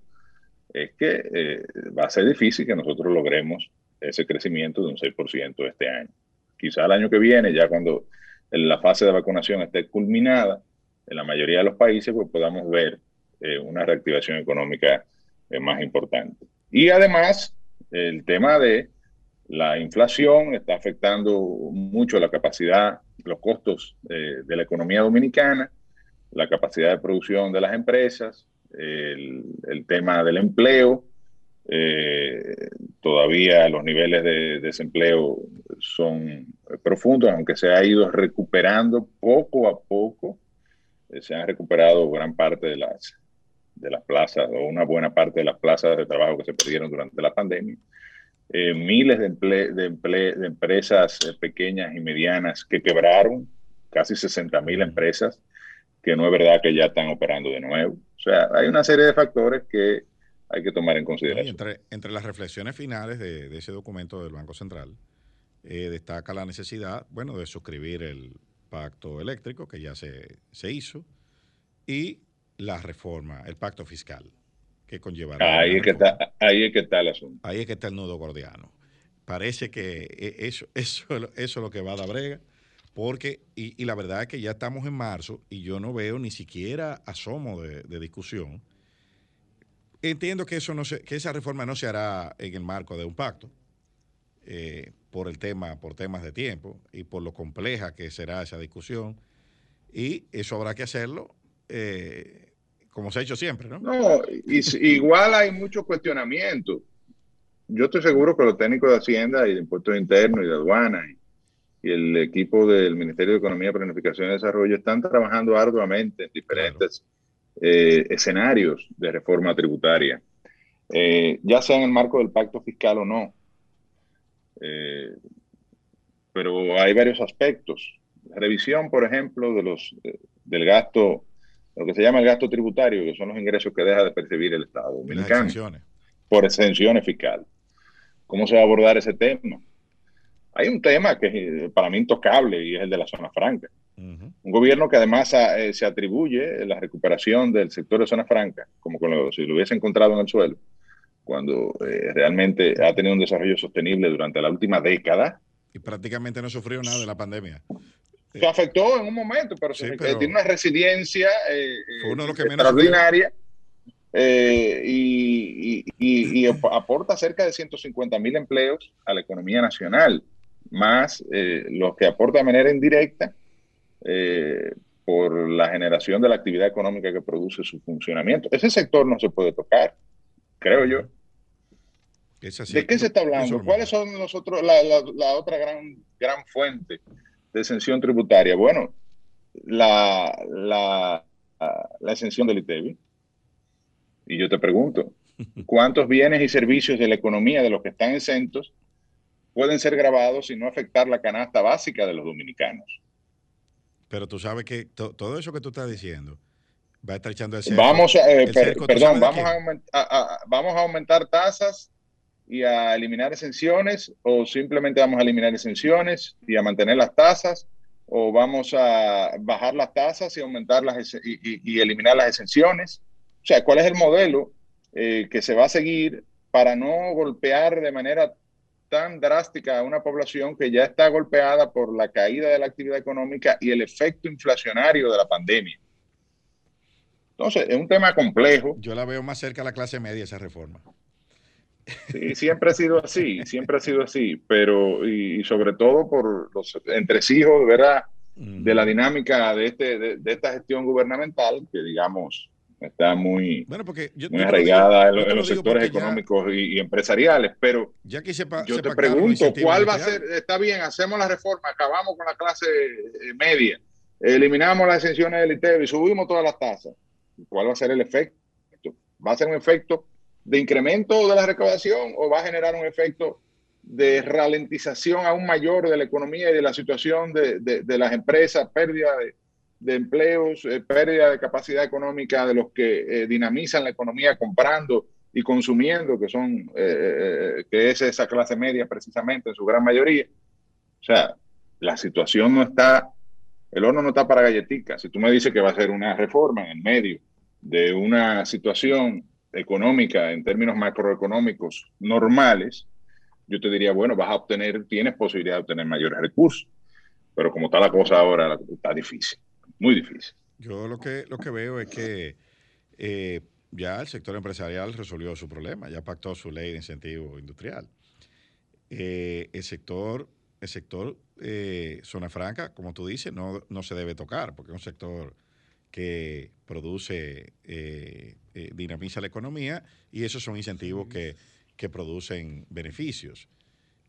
es que eh, va a ser difícil que nosotros logremos ese crecimiento de un 6% este año. Quizá el año que viene, ya cuando la fase de vacunación esté culminada, en la mayoría de los países, pues podamos ver eh, una reactivación económica eh, más importante. Y además, el tema de la inflación está afectando mucho la capacidad, los costos de la economía dominicana la capacidad de producción de las empresas, el, tema del empleo. Eh, todavía los niveles de desempleo son profundos, aunque se ha ido recuperando poco a poco. Eh, se han recuperado gran parte de las, de las plazas o una buena parte de las plazas de trabajo que se perdieron durante la pandemia. Eh, miles de, de, de empresas pequeñas y medianas que quebraron, casi 60 mil empresas que no es verdad que ya están operando de nuevo. O sea, hay una serie de factores que hay que tomar en consideración. Entre, entre, las reflexiones finales de, ese documento del Banco Central, eh, destaca la necesidad, bueno, de suscribir el pacto eléctrico que ya se, se hizo y la reforma, el pacto fiscal que conllevará. Ahí es que, está, ahí es que está el asunto. Ahí es que está el nudo gordiano. Parece que e, eso, eso, eso es lo que va a dar brega porque, y, la verdad es que ya estamos en marzo y yo no veo ni siquiera asomo de, discusión. Entiendo que, eso no se, que esa reforma no se hará en el marco de un pacto, eh, por el tema, por temas de tiempo y por lo compleja que será esa discusión. Y eso habrá que hacerlo eh, como se ha hecho siempre, ¿no? No, igual hay mucho cuestionamiento. Yo estoy seguro que los técnicos de Hacienda y de Impuestos Internos y de Aduana y y el equipo del Ministerio de Economía, Planificación y Desarrollo están trabajando arduamente en diferentes eh, escenarios de reforma tributaria, eh, ya sea en el marco del pacto fiscal o no. Eh, pero hay varios aspectos. Revisión, por ejemplo, de los, del gasto, lo que se llama el gasto tributario, que son los ingresos que deja de percibir el Estado dominicano por exenciones fiscales. ¿Cómo se va a abordar ese tema? Hay un tema que es para mí intocable y es el de la zona franca. Un gobierno que además ah, eh, se atribuye la recuperación del sector de zona franca, como si lo hubiese encontrado en el suelo, cuando eh, realmente ha tenido un desarrollo sostenible durante la última década. Y prácticamente no sufrió nada de la pandemia. Se afectó en un momento, pero, tiene una resiliencia extraordinaria. y, y, aporta cerca de 150 mil empleos a la economía nacional más eh, los que aporta de manera indirecta eh, por la generación de la actividad económica que produce su funcionamiento. Ese sector no se puede tocar, creo yo. ¿De qué se está hablando? ¿Cuáles son los la, la, otra gran, gran fuente de exención tributaria? Bueno, la, la, la exención del ITEVI. Y yo te pregunto, ¿cuántos bienes y servicios de la economía de los que están exentos pueden ser grabados y no afectar la canasta básica de los dominicanos. Pero tú sabes que todo eso que tú estás diciendo va a estar echando el cerco. Vamos a, eh, perdón, vamos a, vamos a aumentar tasas y a eliminar exenciones o simplemente vamos a eliminar exenciones y a mantener las tasas o vamos a bajar las tasas y aumentar las y, eliminar las exenciones. O sea, ¿cuál es el modelo eh, que se va a seguir para no golpear de manera tan drástica a una población que ya está golpeada por la caída de la actividad económica y el efecto inflacionario de la pandemia. Entonces, es un tema complejo. Yo la veo más cerca a la clase media esa reforma. Sí, siempre ha sido así, siempre ha sido así, pero y, sobre todo por los entresijos, ¿verdad? De la dinámica de, este, de, esta gestión gubernamental, que digamos está muy, muy arraigada en, los sectores económicos y, empresariales, pero ya que yo te pregunto, ¿cuál va a ser? Está bien, hacemos la reforma, acabamos con la clase eh, media, eliminamos las exenciones del ITEB y subimos todas las tasas. ¿Cuál va a ser el efecto? ¿Va a ser un efecto de incremento de la recaudación o va a generar un efecto de ralentización aún mayor de la economía y de la situación de, de, las empresas, pérdida de, empleos, eh, pérdida de capacidad económica de los que eh, dinamizan la economía comprando y consumiendo, que son, eh, que es esa clase media precisamente en su gran mayoría. O sea, la situación no está, el horno no está para galletitas. Si tú me dices que va a ser una reforma en medio de una situación económica en términos macroeconómicos normales, yo te diría, bueno, vas a obtener, tienes posibilidad de obtener mayores recursos. Pero como está la cosa ahora, está difícil, muy difícil. Yo lo que, lo que veo es que eh, ya el sector empresarial resolvió su problema, ya pactó su ley de incentivo industrial. Eh, el sector, el sector eh, zona franca, como tú dices, no, no se debe tocar, porque es un sector que produce, eh, eh, dinamiza la economía y esos son incentivos que, que, producen beneficios.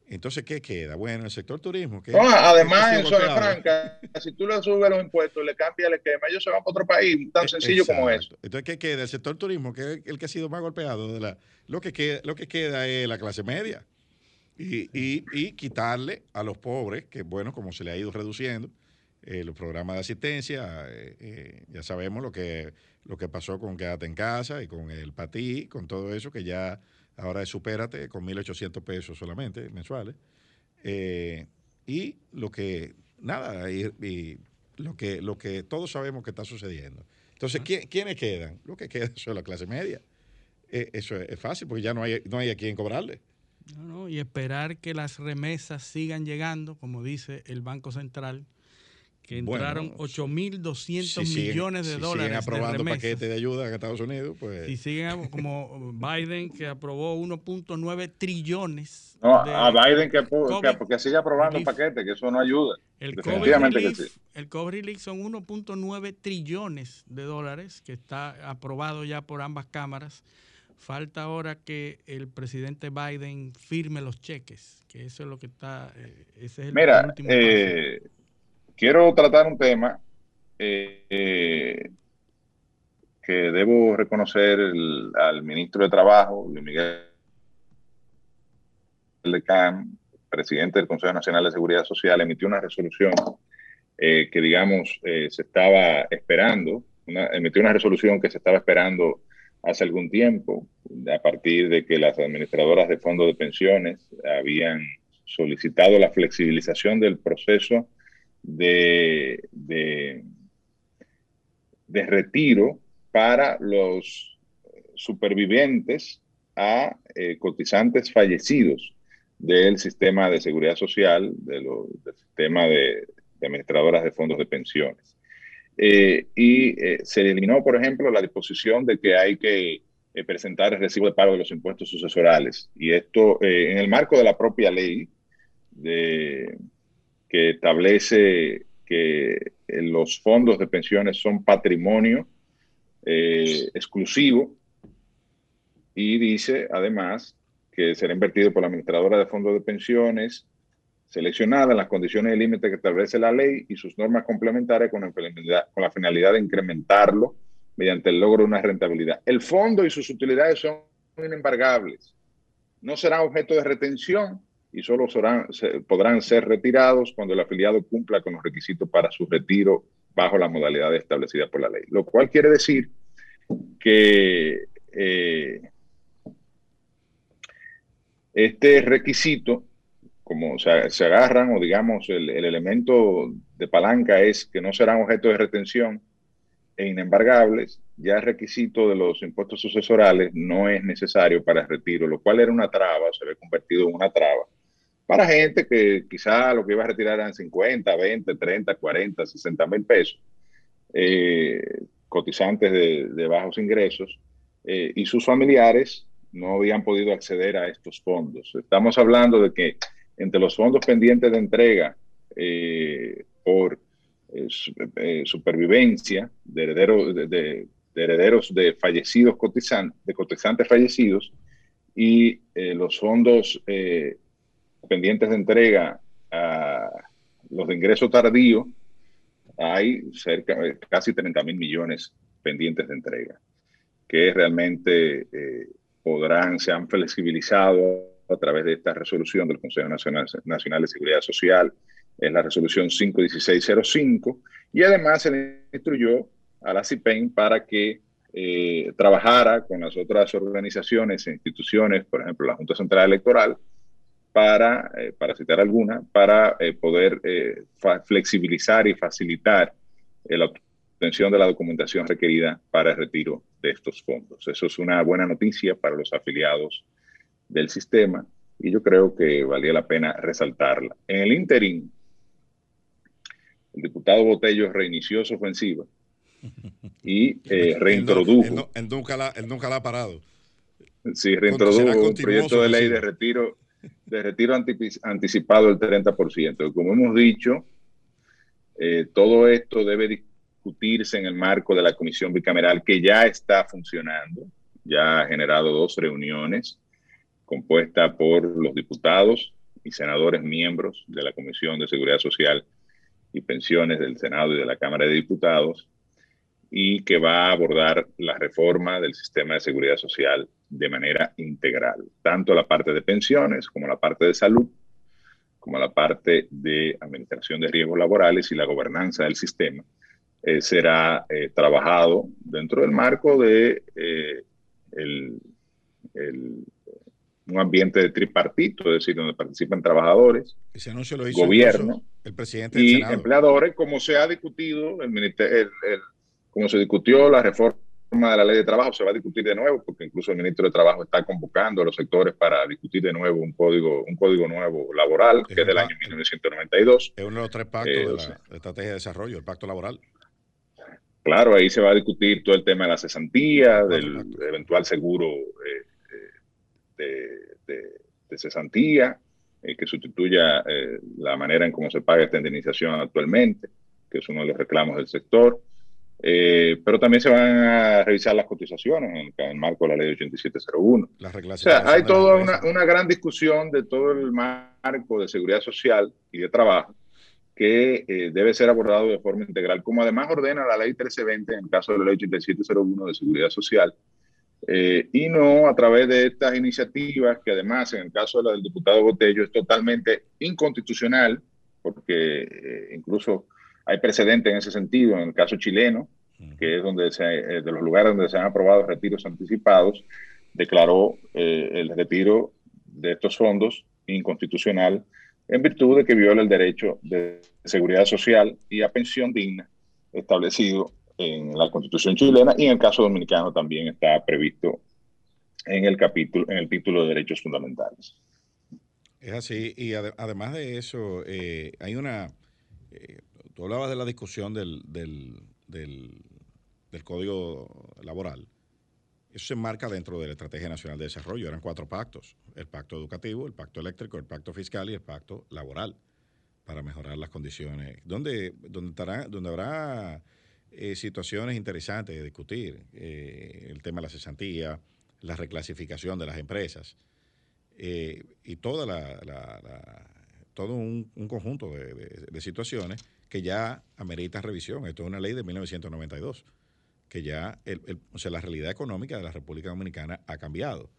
Entonces, ¿qué queda? Bueno, el sector turismo. Que además, en zona franca, si tú le subes los impuestos, le cambias el esquema, ellos se van para otro país, tan e, sencillo como eso. Entonces, ¿qué queda? El sector turismo, que es el que ha sido más golpeado, de la, lo, que queda, lo que queda es la clase media. Y, y, y quitarle a los pobres, que bueno, como se le ha ido reduciendo, eh, los programas de asistencia, eh, eh, ya sabemos lo que, lo que pasó con Quédate en Casa y con el PATI, con todo eso, que ya ahora es Supérate con 1.800 pesos solamente mensuales. y lo que, nada, y, lo, que, lo que todos sabemos que está sucediendo. Entonces, ¿quiénes quedan? Lo que queda es la clase media. eso es, fácil porque ya no hay, no hay a quién cobrarle. y esperar que las remesas sigan llegando, como dice el Banco Central, que entraron 8.200 millones de dólares. Siguen aprobando paquetes de ayuda en Estados Unidos, pues. Si siguen como Biden, que aprobó 1.9 trillones. No, a Biden que, que, sigue aprobando paquetes, que eso no ayuda. El Definitivamente COVID relief, El COVID son 1.9 trillones de dólares, que está aprobado ya por ambas cámaras. Falta ahora que el presidente Biden firme los cheques, que eso es lo que está. Eh, ese es el Mira, último eh, Quiero tratar un tema eh, eh, que debo reconocer al ministro de Trabajo, Luis Miguel Lecán, presidente del Consejo Nacional de Seguridad Social, emitió una resolución eh, que, digamos, se estaba esperando, emitió una resolución que se estaba esperando hace algún tiempo, a partir de que las administradoras de fondos de pensiones habían solicitado la flexibilización del proceso de, de, retiro para los supervivientes a eh, cotizantes fallecidos del sistema de seguridad social, de del sistema de, administradoras de fondos de pensiones. Eh, y eh, se eliminó, por ejemplo, la disposición de que hay que presentar el recibo de pago de los impuestos sucesorales. Y esto en el marco de la propia ley de, que establece que eh, los fondos de pensiones son patrimonio eh, exclusivo y dice además que será invertido por la administradora de fondos de pensiones seleccionada en las condiciones de límite que establece la ley y sus normas complementarias con, con la finalidad de incrementarlo mediante el logro de una rentabilidad. El fondo y sus utilidades son inembargables. No serán objeto de retención y solo podrán ser retirados cuando el afiliado cumpla con los requisitos para su retiro bajo las modalidades establecidas por la ley. Lo cual quiere decir que eh, este requisito, como se, agarran o digamos el, el, elemento de palanca es que no serán objeto de retención e inembargables, ya el requisito de los impuestos sucesorales no es necesario para el retiro, lo cual era una traba, se había convertido en una traba para gente que quizá lo que iba a retirar eran 50, 20, 30, 40, 60 mil pesos, eh, cotizantes de, bajos ingresos, eh, y sus familiares no habían podido acceder a estos fondos. Estamos hablando de que entre los fondos pendientes de entrega eh, por eh, supervivencia de herederos de, herederos de fallecidos cotizantes, de cotizantes fallecidos y los fondos pendientes de entrega a los de ingreso tardío, hay cerca, casi 30 mil millones pendientes de entrega, que realmente podrán, se han flexibilizado a través de esta resolución del Consejo Nacional, Nacional de Seguridad Social, es la resolución 51605, y además se le instruyó a la CIPEN para que eh, trabajara con las otras organizaciones e instituciones, por ejemplo, la Junta Central Electoral, para, eh, para citar alguna, para eh, poder flexibilizar y facilitar la obtención de la documentación requerida para el retiro de estos fondos. Eso es una buena noticia para los afiliados del sistema y yo creo que valía la pena resaltarla. En el interín, el diputado Botello reinició su ofensiva y eh, reintrodujo. Él, nunca la, nunca la ha parado. Sí, reintrodujo un proyecto de ley de retiro, de retiro anticipado del 30%. Como hemos dicho, eh, todo esto debe discutirse en el marco de la comisión bicameral que ya está funcionando, ya ha generado dos reuniones compuesta por los diputados y senadores miembros de la Comisión de Seguridad Social y Pensiones del Senado y de la Cámara de Diputados, y que va a abordar la reforma del sistema de seguridad social de manera integral, tanto la parte de pensiones como la parte de salud, como la parte de administración de riesgos laborales y la gobernanza del sistema, eh, será eh, trabajado dentro del marco de eh, el, un ambiente de tripartito, es decir, donde participan trabajadores, gobierno el presidente y empleadores, como se ha discutido, el, el, como se discutió la reforma de la ley de trabajo, se va a discutir de nuevo, porque incluso el ministro de Trabajo está convocando a los sectores para discutir de nuevo un código, un código nuevo laboral, que es del año 1992. Es uno de los tres pactos de la estrategia de desarrollo, el pacto laboral. Claro, ahí se va a discutir todo el tema de la cesantía, del eventual seguro eh, de, cesantía, eh, que sustituya eh, la manera en cómo se paga esta indemnización actualmente, que es uno de los reclamos del sector. Eh, pero también se van a revisar las cotizaciones en el, marco de la ley 8701. o sea, hay toda una, una, gran discusión de todo el marco de seguridad social y de trabajo que debe ser abordado de forma integral, como además ordena la ley 1320 en el caso de la ley 8701 de seguridad social, eh, y no a través de estas iniciativas que además en el caso de la del diputado Botello es totalmente inconstitucional porque eh, incluso hay precedentes en ese sentido en el caso chileno que es donde se, eh, de los lugares donde se han aprobado retiros anticipados declaró el retiro de estos fondos inconstitucional en virtud de que viola el derecho de seguridad social y a pensión digna establecido en la Constitución chilena y en el caso dominicano también está previsto en el capítulo, en el título de derechos fundamentales. Es así, y además de eso, eh, hay una, eh, tú hablabas de la discusión del, del, del, Código Laboral. Eso se enmarca dentro de la Estrategia Nacional de Desarrollo. Eran cuatro pactos, el pacto educativo, el pacto eléctrico, el pacto fiscal y el pacto laboral para mejorar las condiciones. ¿Dónde, dónde, estará, dónde habrá eh, situaciones interesantes de discutir. Eh, el tema de la cesantía, la reclasificación de las empresas eh, y toda la, todo un, conjunto de, situaciones que ya ameritan revisión. Esto es una ley de 1992, que ya o sea, la realidad económica de la República Dominicana ha cambiado.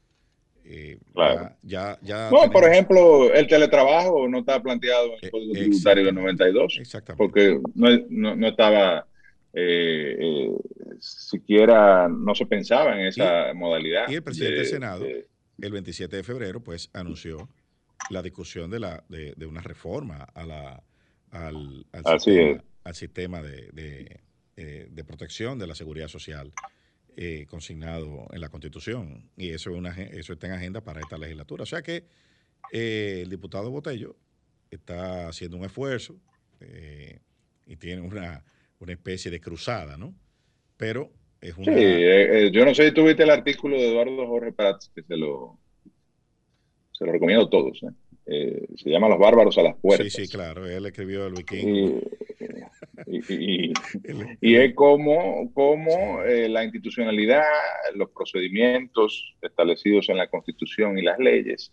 claro. Ya, ya, no, por ejemplo, el teletrabajo no estaba planteado en el Código Tributario del 92. Exactamente. Porque no, no estaba eh, eh, siquiera no se pensaba en esa modalidad. Y el presidente del Senado, el 27 de febrero, pues anunció la discusión de, la, de, una reforma a la, al, sistema, de, eh, de, protección de la seguridad social eh, consignado en la Constitución. Y eso, es una, eso está en agenda para esta legislatura. O sea que el diputado Botello está haciendo un esfuerzo y tiene una una especie de cruzada, ¿no? Pero Sí, eh, eh, yo no sé si tuviste el artículo de Eduardo Jorge Prats, que se lo, se lo recomiendo a todos. ¿eh? Se llama Los bárbaros a las puertas. Sí, sí, claro, él escribió el vikingo. Y, y, es como, como la institucionalidad, los procedimientos establecidos en la Constitución y las leyes,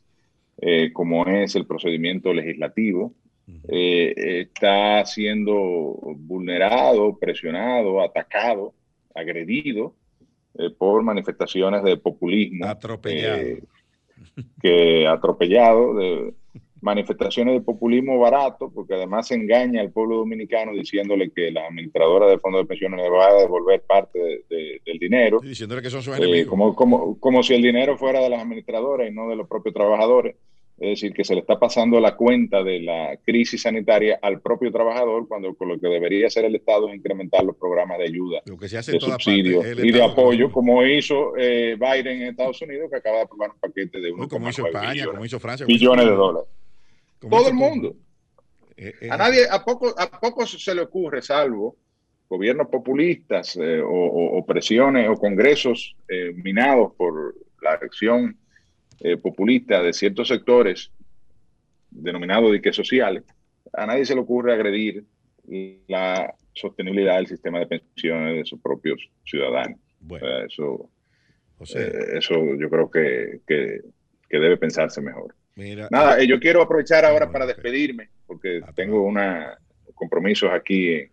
como es el procedimiento legislativo, está siendo vulnerado, presionado, atacado agredido eh, por manifestaciones de populismo. Atropellado. Que atropellado, de manifestaciones de populismo barato, porque además engaña al pueblo dominicano diciéndole que la administradora del fondo de pensiones le va a devolver parte del dinero. diciéndole que son sus eh, enemigos. como, como, como si el dinero fuera de las administradoras y no de los propios trabajadores. Es decir, que se le está pasando la cuenta de la crisis sanitaria al propio trabajador cuando con lo que debería hacer el Estado es incrementar los programas de ayuda, de subsidio y de apoyo, como hizo eh, Biden en Estados Unidos, que acaba de aprobar un paquete de 1,9 como hizo España, billones, como hizo Francia, billones de dólares. Todo el mundo. Eh, eh, a nadie, a poco, a poco se le ocurre, salvo gobiernos populistas o, o, presiones o congresos minados por la acción eh, populista de ciertos sectores denominados diques sociales, a nadie se le ocurre agredir la sostenibilidad del sistema de pensiones de sus propios ciudadanos. eso, eh, eso yo creo que, que, debe pensarse mejor. Nada, eh, yo quiero aprovechar ahora para despedirme, porque ah, tengo una, compromisos aquí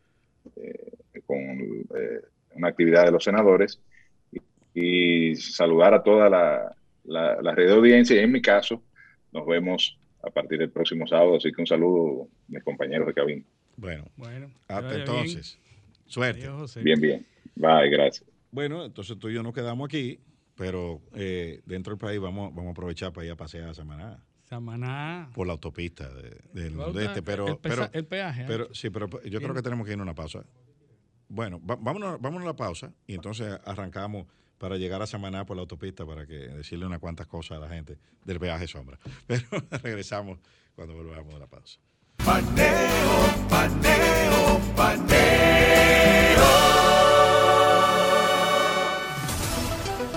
con una actividad de los senadores y saludar a toda la, la, red de audiencia y en mi caso nos vemos a partir del próximo sábado, así que un saludo a mis compañeros de cabina. Bueno, bueno hasta entonces. Suerte. bien, bien. Bye, gracias. Bueno, entonces tú y yo nos quedamos aquí, pero eh, dentro del país vamos, vamos a aprovechar para ir a pasear a Samaná. Samaná. Por la autopista del nordeste, pero el, pero, el peaje. Pero, sí, pero yo creo que tenemos que ir a una pausa. Bueno, vámonos, vámonos a la pausa y entonces arrancamos para llegar a Samaná por la autopista para que decirle unas cuantas cosas a la gente del peaje sombra. Pero regresamos cuando volvamos a la pausa. Paneo, paneo, paneo.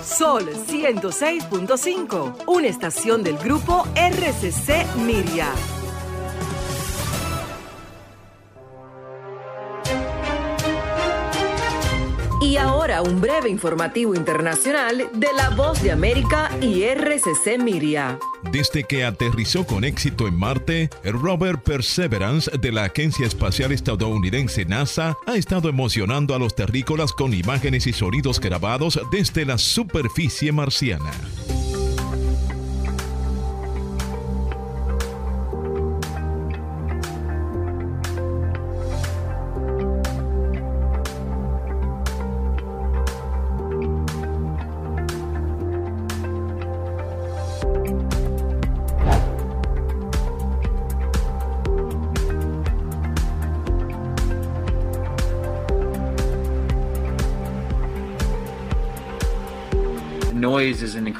Sol 106.5, una estación del grupo RCC Miria. Un breve informativo internacional de la voz de América y RCC Miria. Desde que aterrizó con éxito en Marte, el rover Perseverance de la Agencia Espacial Estadounidense NASA ha estado emocionando a los terrícolas con imágenes y sonidos grabados desde la superficie marciana.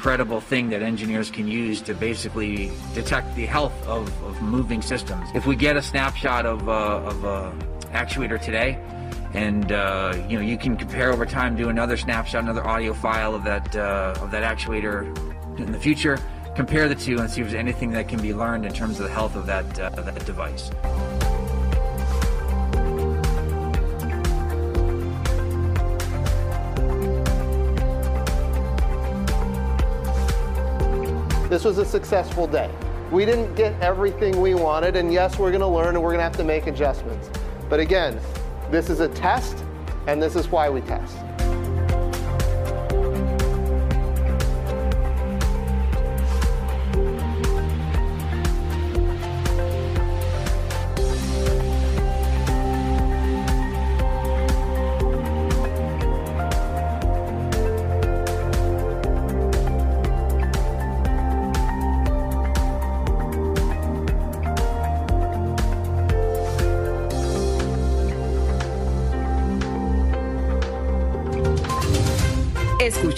Incredible thing that engineers can use to basically detect the health of, of moving systems. If we get a snapshot of, uh, of uh, actuator today, and uh, you know you can compare over time, do another snapshot, another audio file of that uh, of that actuator in the future. Compare the two and see if there's anything that can be learned in terms of the health of that uh, that device. This was a successful day. We didn't get everything we wanted, and yes, we're going to learn and we're going to have to make adjustments. But again, this is a test, and this is why we test.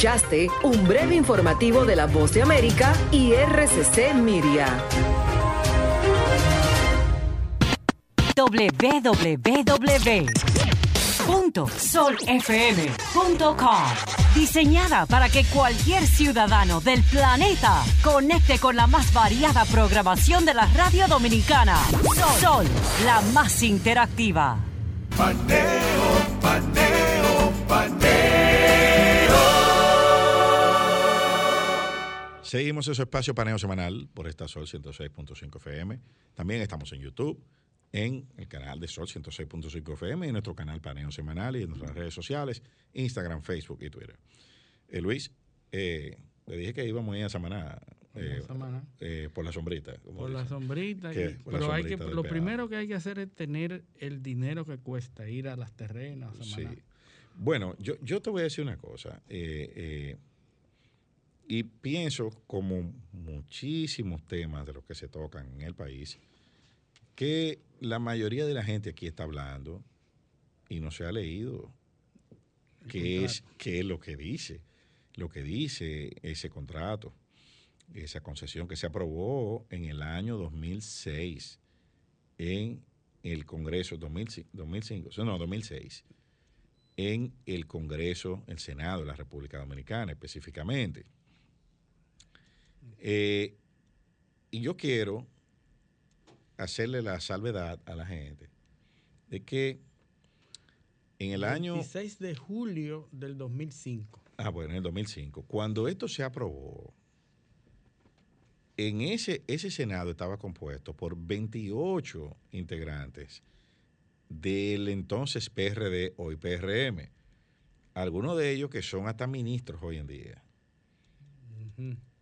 Escuchaste un breve informativo de la Voz de América y RCC Miria. www www.solfm.com. Diseñada para que cualquier ciudadano del planeta conecte con la más variada programación de la radio dominicana. Sol, Sol la más interactiva. Paneo, paneo, Seguimos ese espacio paneo semanal por esta Sol 106.5 FM. También estamos en YouTube, en el canal de Sol 106.5 FM, en nuestro canal Paneo Semanal y en nuestras redes sociales, Instagram, Facebook y Twitter. Eh, Luis, eh, le dije que íbamos a ir a Samaná. Eh, eh, por la sombrita. Por la sombrita. Y, por pero la hay que, lo primero que hay que hacer es tener el dinero que cuesta ir a las terrenas. A sí. Bueno, yo, yo te voy a decir una cosa. Eh, y pienso, como muchísimos temas de los que se tocan en el país, que la mayoría de la gente aquí está hablando y no se ha leído qué es, qué es lo que dice, lo que dice ese contrato, esa concesión que se aprobó en el año 2006 en el Congreso, 2005, 2005 no, 2006, en el Congreso, el Senado de la República Dominicana específicamente. Eh, y yo quiero hacerle la salvedad a la gente de que en el año... 16 de julio del 2005. Ah, bueno, en el 2005. Cuando esto se aprobó, en ese, ese Senado estaba compuesto por 28 integrantes del entonces PRD, hoy PRM. Algunos de ellos que son hasta ministros hoy en día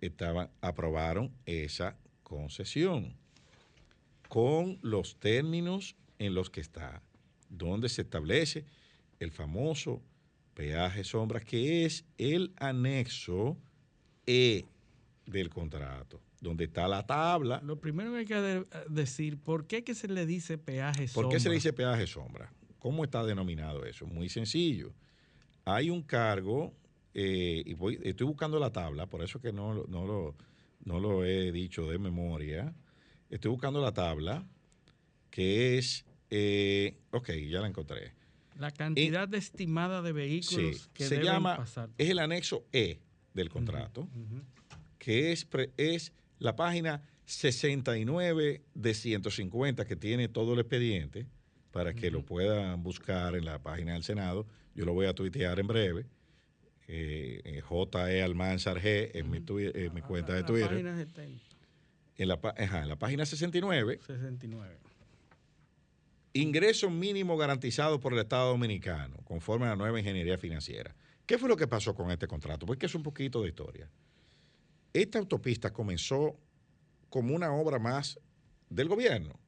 estaban, aprobaron esa concesión con los términos en los que está, donde se establece el famoso peaje sombra, que es el anexo E del contrato, donde está la tabla. Lo primero que hay que decir, ¿por qué que se le dice peaje sombra? ¿Por qué se le dice peaje sombra? ¿Cómo está denominado eso? Muy sencillo. Hay un cargo eh, y voy, estoy buscando la tabla, por eso que no, no, lo, no lo he dicho de memoria. Estoy buscando la tabla, que es, eh, ok, ya la encontré. La cantidad estimada de vehículos que se llama, pasar. Es el anexo E del contrato, que es, es la página 69 de 150 que tiene todo el expediente para que lo puedan buscar en la página del Senado. Yo lo voy a tuitear en breve eh, JE Almanzar G en, mi, en mi cuenta de Twitter. En la, en la página 69. 69. Ingreso mínimo garantizado por el Estado Dominicano, conforme a la nueva ingeniería financiera. ¿Qué fue lo que pasó con este contrato? Porque es un poquito de historia. Esta autopista comenzó como una obra más del gobierno.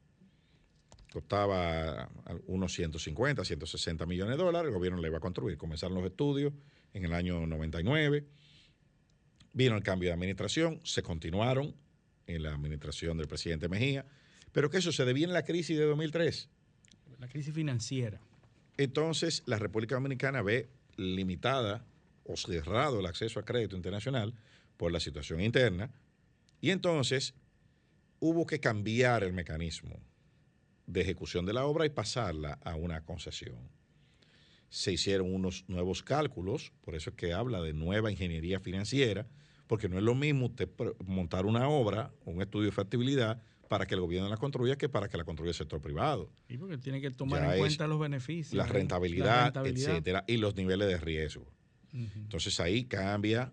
Costaba unos 150, 160 millones de dólares, el gobierno le iba a construir. Comenzaron los estudios, en el año 99. Vino el cambio de administración, se continuaron en la administración del presidente Mejía, pero se debía en la crisis de 2003. La crisis financiera. Entonces, la República Dominicana ve limitada o cerrado el acceso a crédito internacional por la situación interna, y entonces hubo que cambiar el mecanismo de ejecución de la obra y pasarla a una concesión se hicieron unos nuevos cálculos, por eso es que habla de nueva ingeniería financiera, porque no es lo mismo usted montar una obra, un estudio de factibilidad, para que el gobierno la construya que para que la construya el sector privado. Y porque tiene que tomar en cuenta los beneficios. La rentabilidad, etcétera, y los niveles de riesgo. Entonces ahí cambia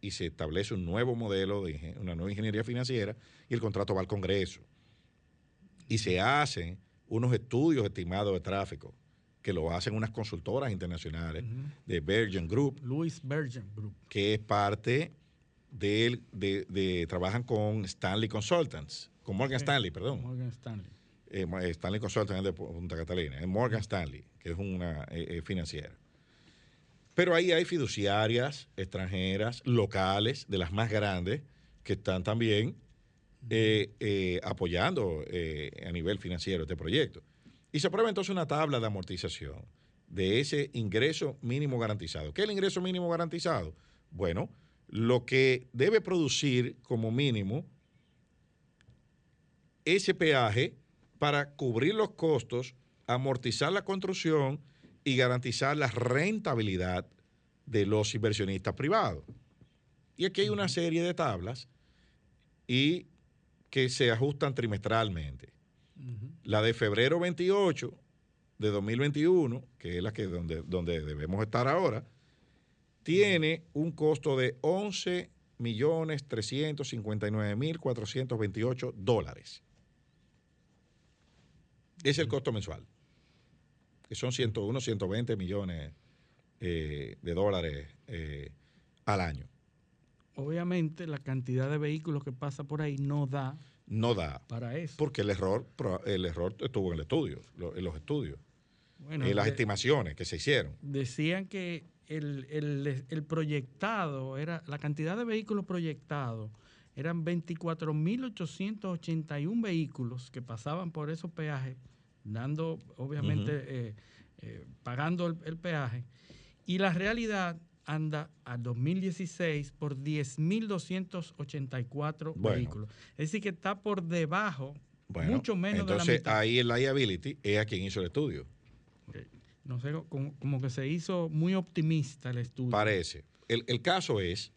y se establece un nuevo modelo de una nueva ingeniería financiera y el contrato va al Congreso. Y se hacen unos estudios estimados de tráfico que lo hacen unas consultoras internacionales de Virgin Group. Louis Virgin Group. Que es parte de, de, trabajan con Stanley Consultants, con Morgan Stanley, perdón. Morgan Stanley. Eh, Stanley Consultants de Punta Catalina, es Morgan Stanley, que es una eh, eh, financiera. Pero ahí hay fiduciarias extranjeras, locales, de las más grandes, que están también apoyando a nivel financiero este proyecto. Y se aprueba entonces una tabla de amortización de ese ingreso mínimo garantizado. ¿Qué es el ingreso mínimo garantizado? Bueno, lo que debe producir como mínimo ese peaje para cubrir los costos, amortizar la construcción y garantizar la rentabilidad de los inversionistas privados. Y aquí hay una serie de tablas y que se ajustan trimestralmente. La de febrero 28 de 2021, que es la que donde, donde debemos estar ahora, tiene un costo de 11 millones 359 mil 428 dólares. Es el costo mensual, que son 101, 120 millones eh, de dólares eh, al año. Obviamente la cantidad de vehículos que pasa por ahí no da. No da. Para eso. Porque el error, el error estuvo en el estudio, en los estudios. en las estimaciones que se hicieron. Decían que el, proyectado, era la cantidad de vehículos proyectados eran 24.881 vehículos que pasaban por esos peajes, dando, obviamente, eh, eh, pagando el, peaje. Y la realidad anda al 2016 por 10.284 vehículos. Es decir, que está por debajo, mucho menos de la mitad. ahí el liability es a quien hizo el estudio no sé, como, que se hizo muy optimista el estudio. Parece. El, caso es,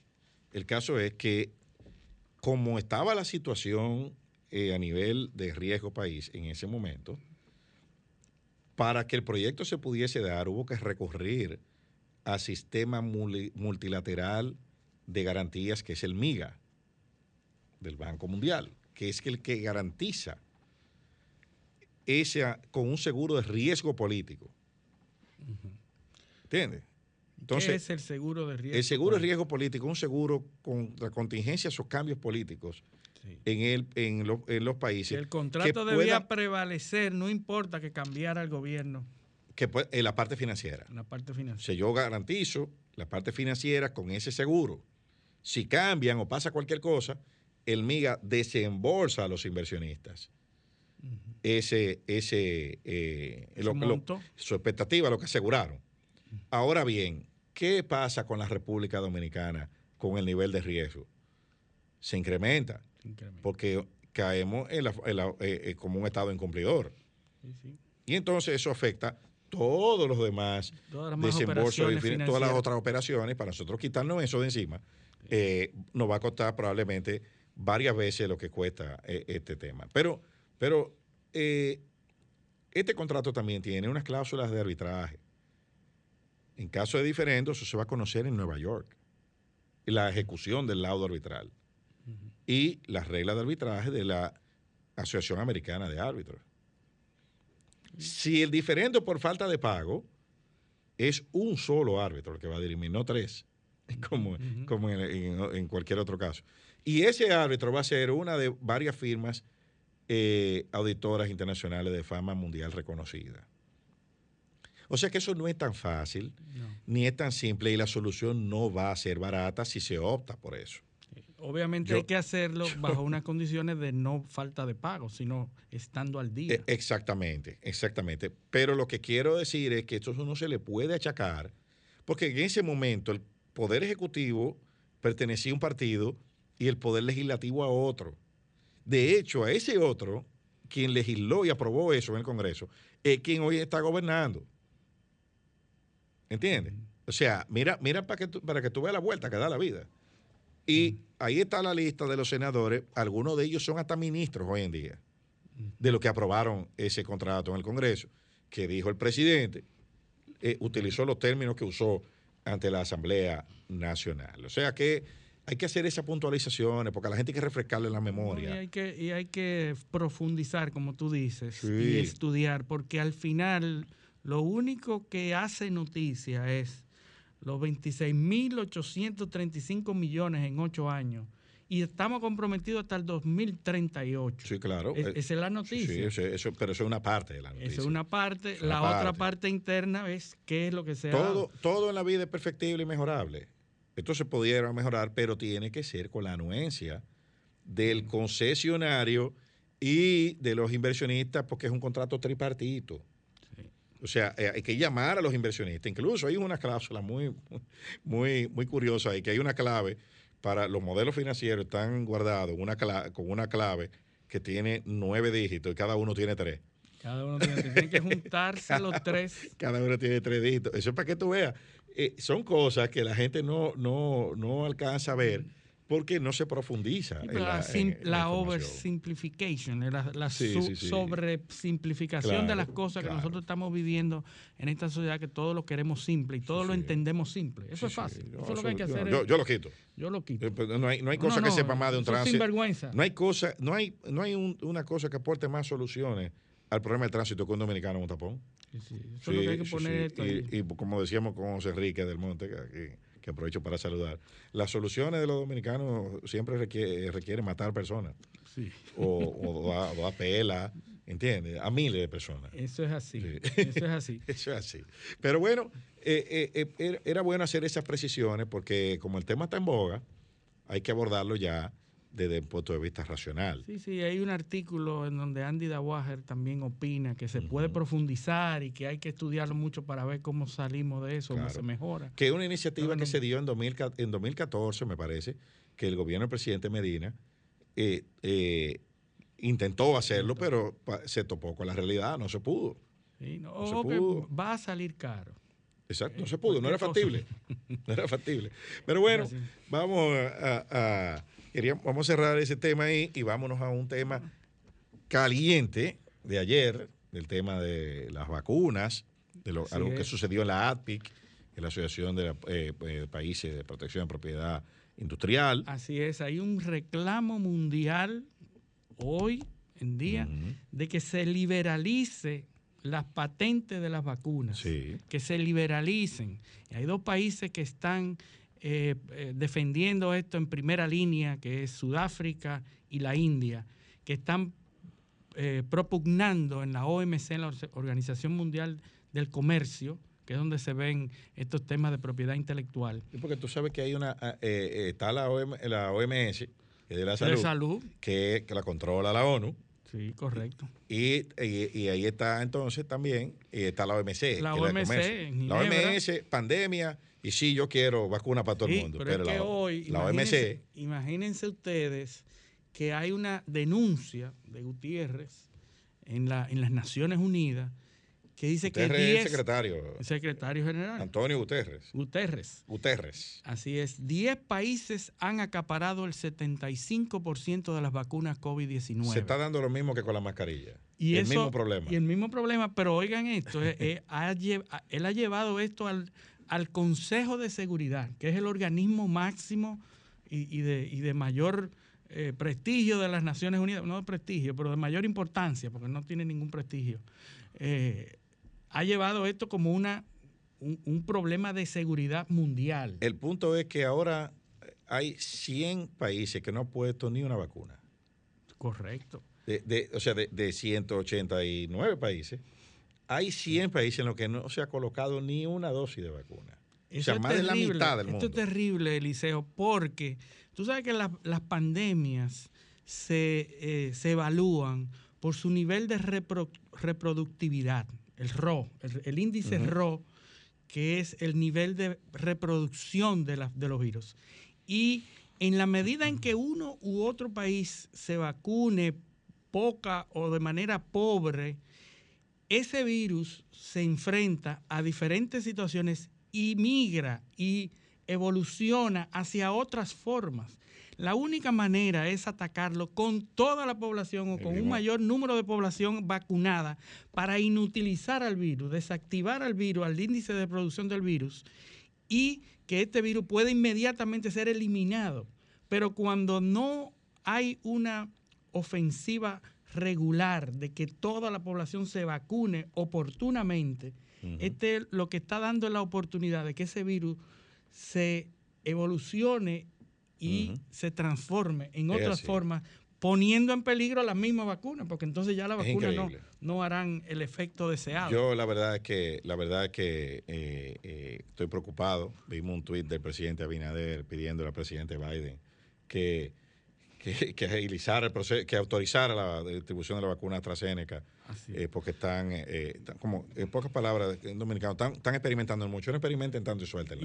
el caso es que como estaba la situación eh, a nivel de riesgo país en ese momento, para que el proyecto se pudiese dar hubo que recurrir al sistema multilateral de garantías que es el MIGA del Banco Mundial, que es el que garantiza ese, con un seguro de riesgo político ¿Entiendes? Entonces, ¿Qué es el seguro de riesgo? El seguro de riesgo político es un seguro contra contingencias o cambios políticos en, el, en, los países. el contrato debía prevalecer, no importa que cambiara el gobierno. Que en la parte financiera. La parte financiera. Si yo garantizo la parte financiera con ese seguro. Si cambian o pasa cualquier cosa, el MIGA desembolsa a los inversionistas ese, ese, eh, su expectativa, lo que aseguraron. Ahora bien, ¿qué pasa con la República Dominicana con el nivel de riesgo? Se incrementa, porque caemos en eh, eh, como un Estado incumplidor. Y entonces eso afecta todos los demás desembolsos todas las otras operaciones. Para nosotros quitarnos eso de encima, nos va a costar probablemente varias veces lo que cuesta este tema. Pero, pero eh, este contrato también tiene unas cláusulas de arbitraje. En caso de diferendo, eso se va a conocer en Nueva York. La ejecución del laudo arbitral. Y las reglas de arbitraje de la Asociación Americana de Árbitros. Si el diferendo por falta de pago es un solo árbitro el que va a dirimir, no tres, como, como en cualquier otro caso. Y ese árbitro va a ser una de varias firmas eh, auditoras internacionales de fama mundial reconocida. O sea que eso no es tan fácil, ni es tan simple y la solución no va a ser barata si se opta por eso. Obviamente hay que hacerlo bajo unas condiciones de no falta de pago, sino estando al día. E, exactamente, exactamente. Pero lo que quiero decir es que esto no se le puede achacar, porque en ese momento el Poder Ejecutivo pertenecía a un partido y el Poder Legislativo a otro. De hecho, a ese otro, quien legisló y aprobó eso en el Congreso, es quien hoy está gobernando. ¿Entiendes? O sea, mira, mira para que, tú, para que tú veas la vuelta que da la vida. Y ahí está la lista de los senadores. Algunos de ellos son hasta ministros hoy en día, de los que aprobaron ese contrato en el Congreso, que dijo el presidente, eh, utilizó los términos que usó ante la Asamblea Nacional. O sea que hay que hacer esas puntualizaciones porque a la gente hay que refrescarle la memoria. y, hay que, y hay que profundizar, como tú dices, y estudiar, porque al final lo único que hace noticia es los 26.835 millones en ocho años. Y estamos comprometidos hasta el 2038. Sí, claro. esa es la noticia. Sí, eso, pero eso es una parte de la noticia. Eso es una parte. la otra parte interna es qué es lo que se todo, Todo en la vida es perfectible y mejorable. Esto se pudiera mejorar, pero tiene que ser con la anuencia del concesionario y de los inversionistas, porque es un contrato tripartito. O sea, eh, hay que llamar a los inversionistas. Incluso hay una cláusula muy, muy, muy curiosa ahí, que hay una clave para los modelos financieros, están guardados una con una clave que tiene nueve dígitos y cada uno tiene tres. Cada uno tiene, tiene que juntarse los tres. Cada uno tiene tres dígitos. Eso es para que tú veas. Eh, son cosas que la gente no, no, no alcanza a ver porque no se profundiza. Sí, la, la, oversimplification, la, la sobresimplificación de las cosas que nosotros estamos viviendo en esta sociedad que todo lo queremos simple y todo lo entendemos simple. Eso es fácil. eso es lo que hay que hacer. Yo, yo, lo quito. Yo lo quito. Eh, no hay, no hay cosa que sepa más de un tránsito. Sinvergüenza. No hay cosa, no hay, no hay un, una cosa que aporte más soluciones al problema del tránsito que un dominicano en un tapón. Sí, Eso es lo que hay que poner. Y, y, como decíamos con José Enrique del Monte, que que aprovecho para saludar, las soluciones de los dominicanos siempre requieren matar personas. Sí. O, o, a, pela, ¿entiendes? A miles de personas. Eso es así. Eso es así. Eso es así. Pero bueno, eh, eh, eh, era bueno hacer esas precisiones porque como el tema está en boga, hay que abordarlo ya desde el punto de vista racional. Sí, sí, hay un artículo en donde Andy Dawager también opina que se puede profundizar y que hay que estudiarlo mucho para ver cómo salimos de eso, cómo se mejora. Que una iniciativa que se dio en, 2014, me parece, que el gobierno del presidente Medina eh, eh, intentó hacerlo, pero se topó con la realidad, no se pudo. Sí, no, pudo. va a salir caro. Exacto, no se pudo, no era factible. No era factible. Pero bueno, vamos a vamos a cerrar ese tema ahí y vámonos a un tema caliente de ayer, del tema de las vacunas, de lo, algo que sucedió en la ADPIC, en la Asociación de eh, eh, Países de Protección de Propiedad Industrial. Así es, hay un reclamo mundial hoy en día de que se liberalice las patentes de las vacunas, que se liberalicen. hay dos países que están eh, eh, defendiendo esto en primera línea, que es Sudáfrica y la India, que están eh, propugnando en la OMC, en la Organización Mundial del Comercio, que es donde se ven estos temas de propiedad intelectual. porque tú sabes que hay una, ah, está la, la OMS, que es de la salud, Que, la controla la ONU. Sí, correcto. Y, ahí está entonces también, está la OMC. La OMC. La OMS, pandemia, y sí, yo quiero vacuna para todo el mundo. Pero, es que hoy, la OMC. Imagínense ustedes que hay una denuncia de Gutiérrez en, la, en las Naciones Unidas que dice que es el secretario. secretario general. Antonio Guterres. Guterres. Guterres. Así es. Diez países han acaparado el 75% de las vacunas COVID-19. Se está dando lo mismo que con la mascarilla. Y el mismo problema. Y el mismo problema, pero oigan esto, eh, eh, él ha llevado esto al, al Consejo de Seguridad, que es el organismo máximo y, de, mayor eh, prestigio de las Naciones Unidas, no de prestigio, pero de mayor importancia, porque no tiene ningún prestigio, eh, ha llevado esto como una, un, problema de seguridad mundial. El punto es que ahora hay 100 países que no han puesto ni una vacuna. Correcto. De, o sea, de, de 189 países hay 100 países en los que no se ha colocado ni una dosis de vacuna. o sea, más de la mitad del mundo. Esto es terrible, Eliseo, porque tú sabes que las pandemias se, eh, se, evalúan por su nivel de reproductividad, el RO, el, índice RO, que es el nivel de reproducción de, de los virus. Y en la medida en que uno u otro país se vacune poca o de manera pobre, ese virus se enfrenta a diferentes situaciones y migra y evoluciona hacia otras formas. La única manera es atacarlo con toda la población o con un mayor número de población vacunada para inutilizar al virus, desactivar al virus, al índice de producción del virus y que este virus pueda inmediatamente ser eliminado. Pero cuando no hay una ofensiva regular de que toda la población se vacune oportunamente, este lo que está dando es la oportunidad de que ese virus se evolucione y se transforme en otras formas, poniendo en peligro las mismas vacunas, porque entonces ya las vacunas no, no, harán el efecto deseado. Yo la verdad es que, la verdad es que eh, eh, estoy preocupado. Vimos un tuit del presidente Abinader pidiendo al presidente Biden que que, agilizara el proceso, que autorizara la distribución de la vacuna AstraZeneca, eh, porque están, eh, como, en pocas palabras, en dominicano, están, están experimentando mucho. No experimenten tanto y suelten.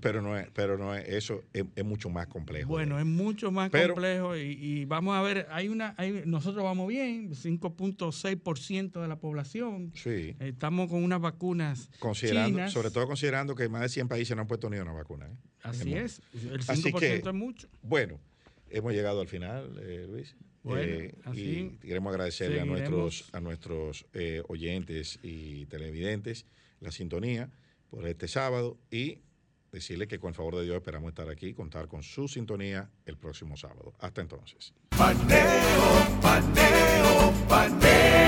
Pero no es, pero no es, eso es, mucho más complejo. Bueno, es mucho más complejo y, vamos a ver, hay una, hay, nosotros vamos bien, 5.6% de la población. Sí. Estamos con unas vacunas considerando, Sobre todo considerando que más de 100 países no han puesto ni una vacuna. ¿eh? Así es, el 5% es mucho. Bueno, Hemos llegado al final, eh, Luis. Bueno, eh, y queremos agradecerle a nuestros, a nuestros eh, oyentes y televidentes la sintonía por este sábado y decirle que con el favor de Dios esperamos estar aquí y contar con su sintonía el próximo sábado. Hasta entonces. Paneo, paneo, paneo.